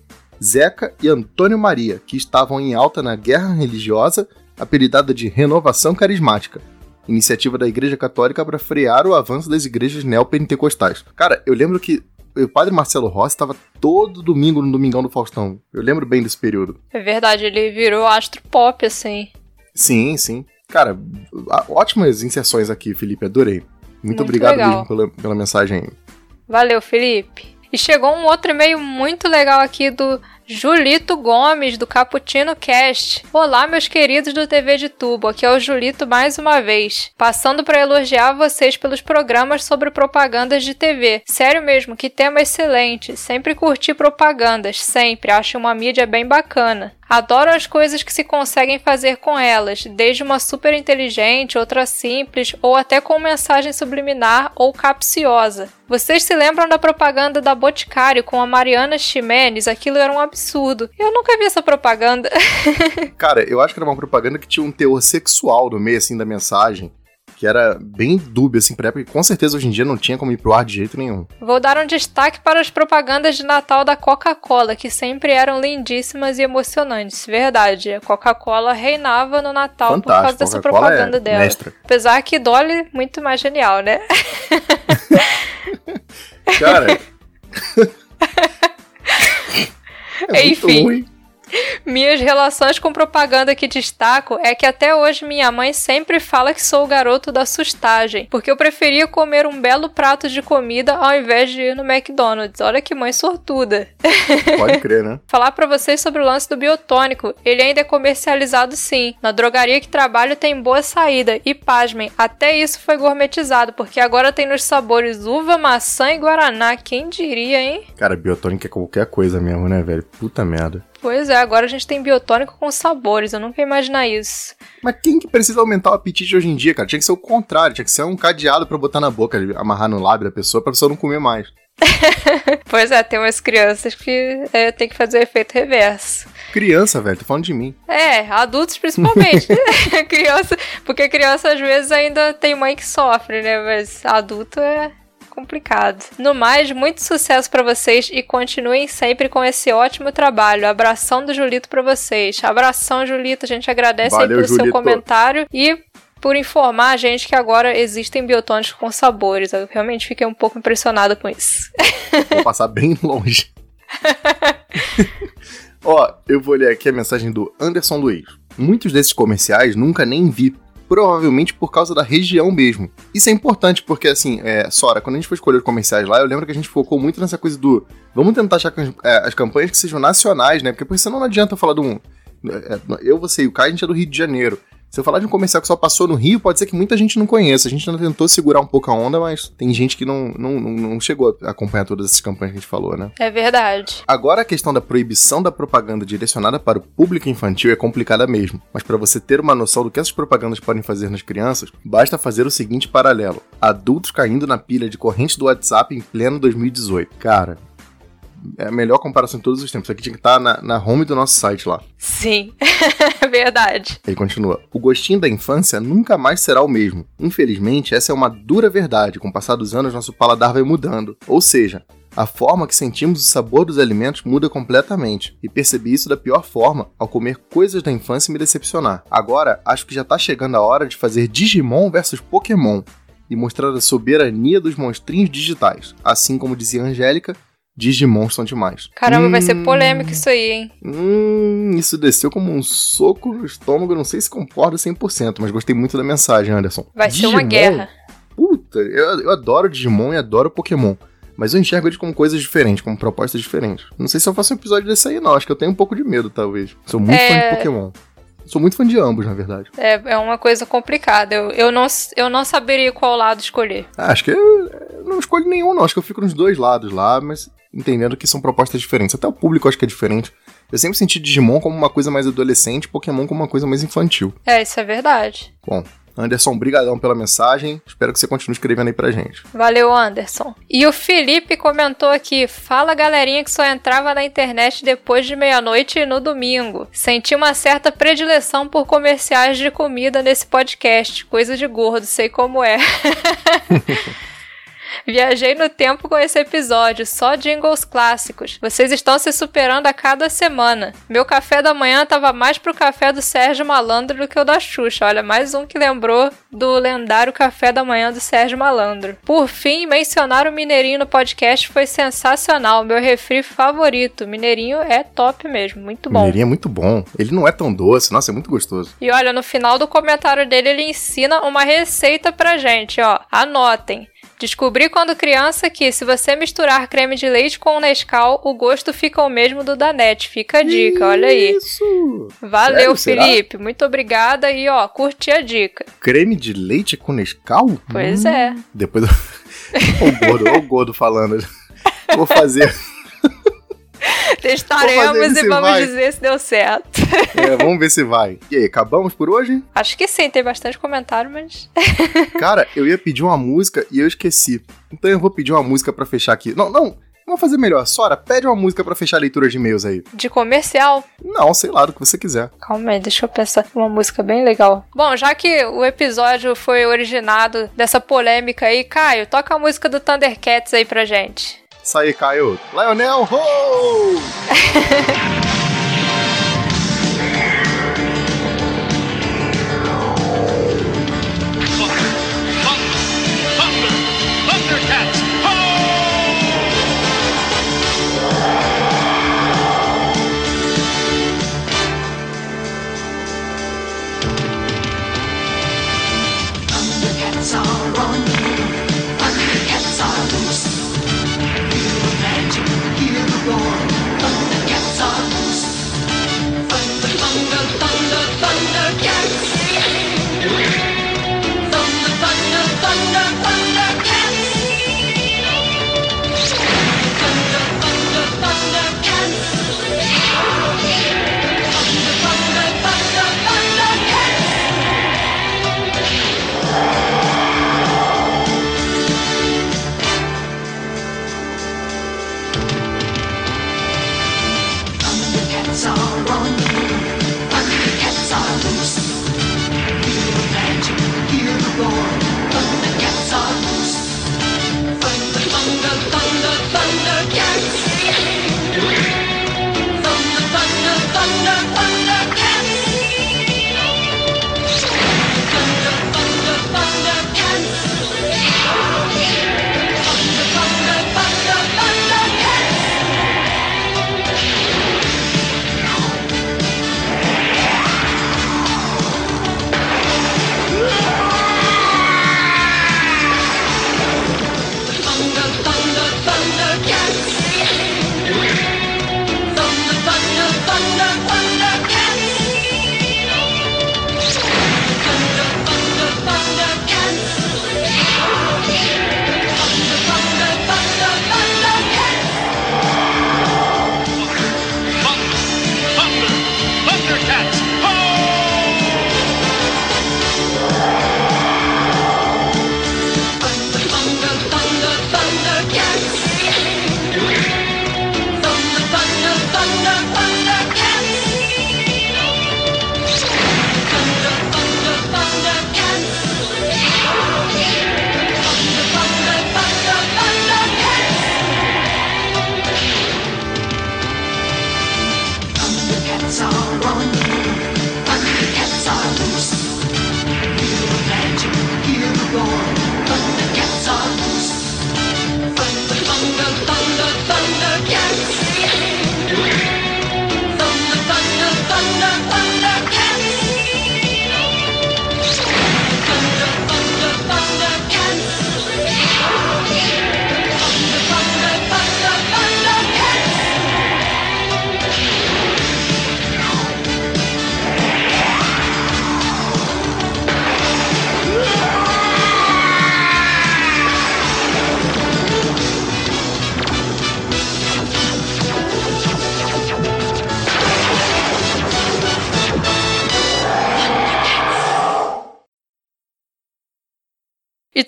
Speaker 4: Zeca e Antônio Maria, que estavam em alta na guerra religiosa, apelidada de Renovação Carismática, iniciativa da Igreja Católica para frear o avanço das igrejas neopentecostais. Cara, eu lembro que o Padre Marcelo Rossi estava todo domingo no Domingão do Faustão. Eu lembro bem desse período.
Speaker 3: É verdade, ele virou astro pop, assim.
Speaker 4: Sim, sim. Cara, ótimas inserções aqui, Felipe, adorei. Muito,
Speaker 3: Muito
Speaker 4: obrigado mesmo pela, pela mensagem.
Speaker 3: Valeu, Felipe. E chegou um outro e-mail muito legal aqui do Julito Gomes, do Cappuccino Cast. Olá, meus queridos do TV de Tubo. Aqui é o Julito mais uma vez. Passando para elogiar vocês pelos programas sobre propagandas de TV. Sério mesmo, que tema excelente. Sempre curti propagandas, sempre. Acho uma mídia bem bacana. Adoro as coisas que se conseguem fazer com elas, desde uma super inteligente, outra simples, ou até com mensagem subliminar ou capciosa. Vocês se lembram da propaganda da Boticário com a Mariana Ximenes? Aquilo era um absurdo. Eu nunca vi essa propaganda.
Speaker 4: Cara, eu acho que era uma propaganda que tinha um teor sexual no meio, assim, da mensagem. Que era bem dúbio, assim, pra época. que Com certeza hoje em dia não tinha como ir pro ar de jeito nenhum.
Speaker 3: Vou dar um destaque para as propagandas de Natal da Coca-Cola, que sempre eram lindíssimas e emocionantes. Verdade, a Coca-Cola reinava no Natal por causa
Speaker 4: Fantástico.
Speaker 3: dessa
Speaker 4: Coca-Cola
Speaker 3: propaganda
Speaker 4: é
Speaker 3: dela.
Speaker 4: mestra.
Speaker 3: Apesar que Dolly, muito mais genial, né?
Speaker 4: Cara... é
Speaker 3: Enfim. Minhas relações com propaganda que destaco é que até hoje minha mãe sempre fala que sou o garoto da sustagem, porque eu preferia comer um belo prato de comida ao invés de ir no McDonald's. Olha que mãe sortuda.
Speaker 4: Pode crer, né?
Speaker 3: Falar para vocês sobre o lance do biotônico. Ele ainda é comercializado sim. Na drogaria que trabalho tem boa saída. E pasmem, até isso foi gourmetizado, porque agora tem nos sabores uva, maçã e guaraná. Quem diria, hein?
Speaker 4: Cara, biotônico é qualquer coisa mesmo, né, velho? Puta merda.
Speaker 3: Pois é, agora a gente tem biotônico com sabores, eu nunca ia imaginar isso.
Speaker 4: Mas quem que precisa aumentar o apetite hoje em dia, cara? Tinha que ser o contrário, tinha que ser um cadeado pra botar na boca, amarrar no lábio da pessoa pra pessoa não comer mais.
Speaker 3: pois é, tem umas crianças que é, tem que fazer o efeito reverso.
Speaker 4: Criança, velho, tô falando de mim.
Speaker 3: É, adultos principalmente. criança, porque criança às vezes ainda tem mãe que sofre, né? Mas adulto é complicado. No mais, muito sucesso para vocês e continuem sempre com esse ótimo trabalho. Abração do Julito para vocês. Abração, Julito. A gente agradece
Speaker 4: Valeu,
Speaker 3: aí pelo
Speaker 4: Julito.
Speaker 3: seu comentário e por informar a gente que agora existem biotônicos com sabores. Eu realmente fiquei um pouco impressionada com isso.
Speaker 4: Vou passar bem longe. Ó, eu vou ler aqui a mensagem do Anderson Luiz. Muitos desses comerciais nunca nem vi. Provavelmente por causa da região mesmo. Isso é importante porque, assim, é, Sora, quando a gente foi escolher os comerciais lá, eu lembro que a gente focou muito nessa coisa do. Vamos tentar achar é, as campanhas que sejam nacionais, né? Porque, porque senão não adianta falar de um. é, Eu, você e o Kai, a gente é do Rio de Janeiro. Se eu falar de um comercial que só passou no Rio, pode ser que muita gente não conheça. A gente ainda tentou segurar um pouco a onda, mas tem gente que não, não, não, chegou a acompanhar todas essas campanhas que a gente falou, né?
Speaker 3: É verdade.
Speaker 4: Agora a questão da proibição da propaganda direcionada para o público infantil é complicada mesmo, mas para você ter uma noção do que essas propagandas podem fazer nas crianças, basta fazer o seguinte paralelo: adultos caindo na pilha de corrente do WhatsApp em pleno 2018. Cara, é a melhor comparação de todos os tempos. Isso aqui tinha que estar na, na home do nosso site lá.
Speaker 3: Sim, verdade.
Speaker 4: Ele continua: O gostinho da infância nunca mais será o mesmo. Infelizmente, essa é uma dura verdade. Com o passar dos anos, nosso paladar vai mudando. Ou seja, a forma que sentimos o sabor dos alimentos muda completamente. E percebi isso da pior forma ao comer coisas da infância e me decepcionar. Agora, acho que já tá chegando a hora de fazer Digimon versus Pokémon e mostrar a soberania dos monstrinhos digitais. Assim como dizia Angélica, Digimon são demais.
Speaker 3: Caramba, vai ser
Speaker 4: Hum.
Speaker 3: polêmico isso aí, hein?
Speaker 4: Hum, isso desceu como um soco no estômago, não sei se concordo 100%, mas gostei muito da mensagem, Anderson.
Speaker 3: Vai ser uma
Speaker 4: Digimon?
Speaker 3: guerra.
Speaker 4: Puta, eu, eu adoro Digimon e adoro Pokémon. Mas eu enxergo eles como coisas diferentes, como propostas diferentes. Não sei se eu faço um episódio desse aí, não. Acho que eu tenho um pouco de medo, talvez. Sou muito fã
Speaker 3: É.
Speaker 4: de Pokémon. Sou muito fã de ambos, na verdade.
Speaker 3: É, é uma coisa complicada. Eu, eu, não, eu não saberia qual lado escolher.
Speaker 4: Ah, acho que eu, eu não escolho nenhum, não. Acho que eu fico nos dois lados lá, mas entendendo que são propostas diferentes. Até o público acho que é diferente. Eu sempre senti Digimon como uma coisa mais adolescente, Pokémon como uma coisa mais infantil.
Speaker 3: É, isso é verdade.
Speaker 4: Bom, Anderson, brigadão pela mensagem. Espero que você continue escrevendo aí pra gente.
Speaker 3: Valeu, Anderson. E o Felipe comentou aqui: Fala galerinha que só entrava na internet depois de meia-noite no domingo. Senti uma certa predileção por comerciais de comida nesse podcast. Coisa de gordo, sei como é. Viajei no tempo com esse episódio, só jingles clássicos. Vocês estão se superando a cada semana. Meu café da manhã tava mais pro café do Sérgio Malandro do que o da Xuxa. Olha, mais um que lembrou do lendário café da manhã do Sérgio Malandro. Por fim, mencionar o Mineirinho no podcast foi sensacional. Meu refri favorito. Mineirinho é top mesmo, muito bom.
Speaker 4: Mineirinho é muito bom. Ele não é tão doce, nossa, é muito gostoso.
Speaker 3: E olha, no final do comentário dele, ele ensina uma receita pra gente, ó. Anotem. Descobri quando criança que se você misturar creme de leite com o Nescau, o gosto fica o mesmo do Danete. Fica a dica, olha aí.
Speaker 4: Isso!
Speaker 3: Valeu,
Speaker 4: Sério, será?
Speaker 3: Felipe. Muito obrigada e ó, curti a dica.
Speaker 4: Creme de leite com Nescau?
Speaker 3: Pois
Speaker 4: Hum,
Speaker 3: é.
Speaker 4: Depois eu... o gordo, o gordo falando. Vou fazer.
Speaker 3: Testaremos e vamos
Speaker 4: vai.
Speaker 3: dizer se deu certo.
Speaker 4: É, vamos ver se vai. E aí, acabamos por hoje?
Speaker 3: Acho que sim, tem bastante comentário, mas.
Speaker 4: Cara, eu ia pedir uma música e eu esqueci. Então eu vou pedir uma música pra fechar aqui. Não, não. Vamos fazer melhor. Sora, pede uma música pra fechar a leitura de e-mails aí.
Speaker 3: De comercial.
Speaker 4: Não, sei lá, do que você quiser.
Speaker 3: Calma aí, deixa eu pensar uma música bem legal. Bom, já que o episódio foi originado dessa polêmica aí, Caio, toca a música do Thundercats aí pra gente.
Speaker 4: Aí, Caio. Lionel, ho!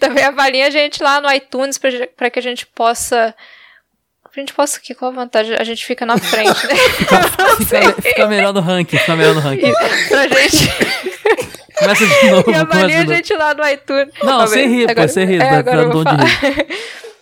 Speaker 3: também avalie a gente lá no iTunes pra, pra que a gente possa. A gente possa o quê? Qual a vantagem? A gente fica na frente, né?
Speaker 2: Fica, fica melhor no ranking, fica melhor no ranking.
Speaker 3: pra gente.
Speaker 2: Começa de novo,
Speaker 3: E
Speaker 2: de
Speaker 3: a gente lá no iTunes.
Speaker 2: Não, sem
Speaker 3: bem?
Speaker 2: rir, pô,
Speaker 3: Agora-
Speaker 2: sem rir,
Speaker 3: é, agora eu vou
Speaker 2: de
Speaker 3: falar.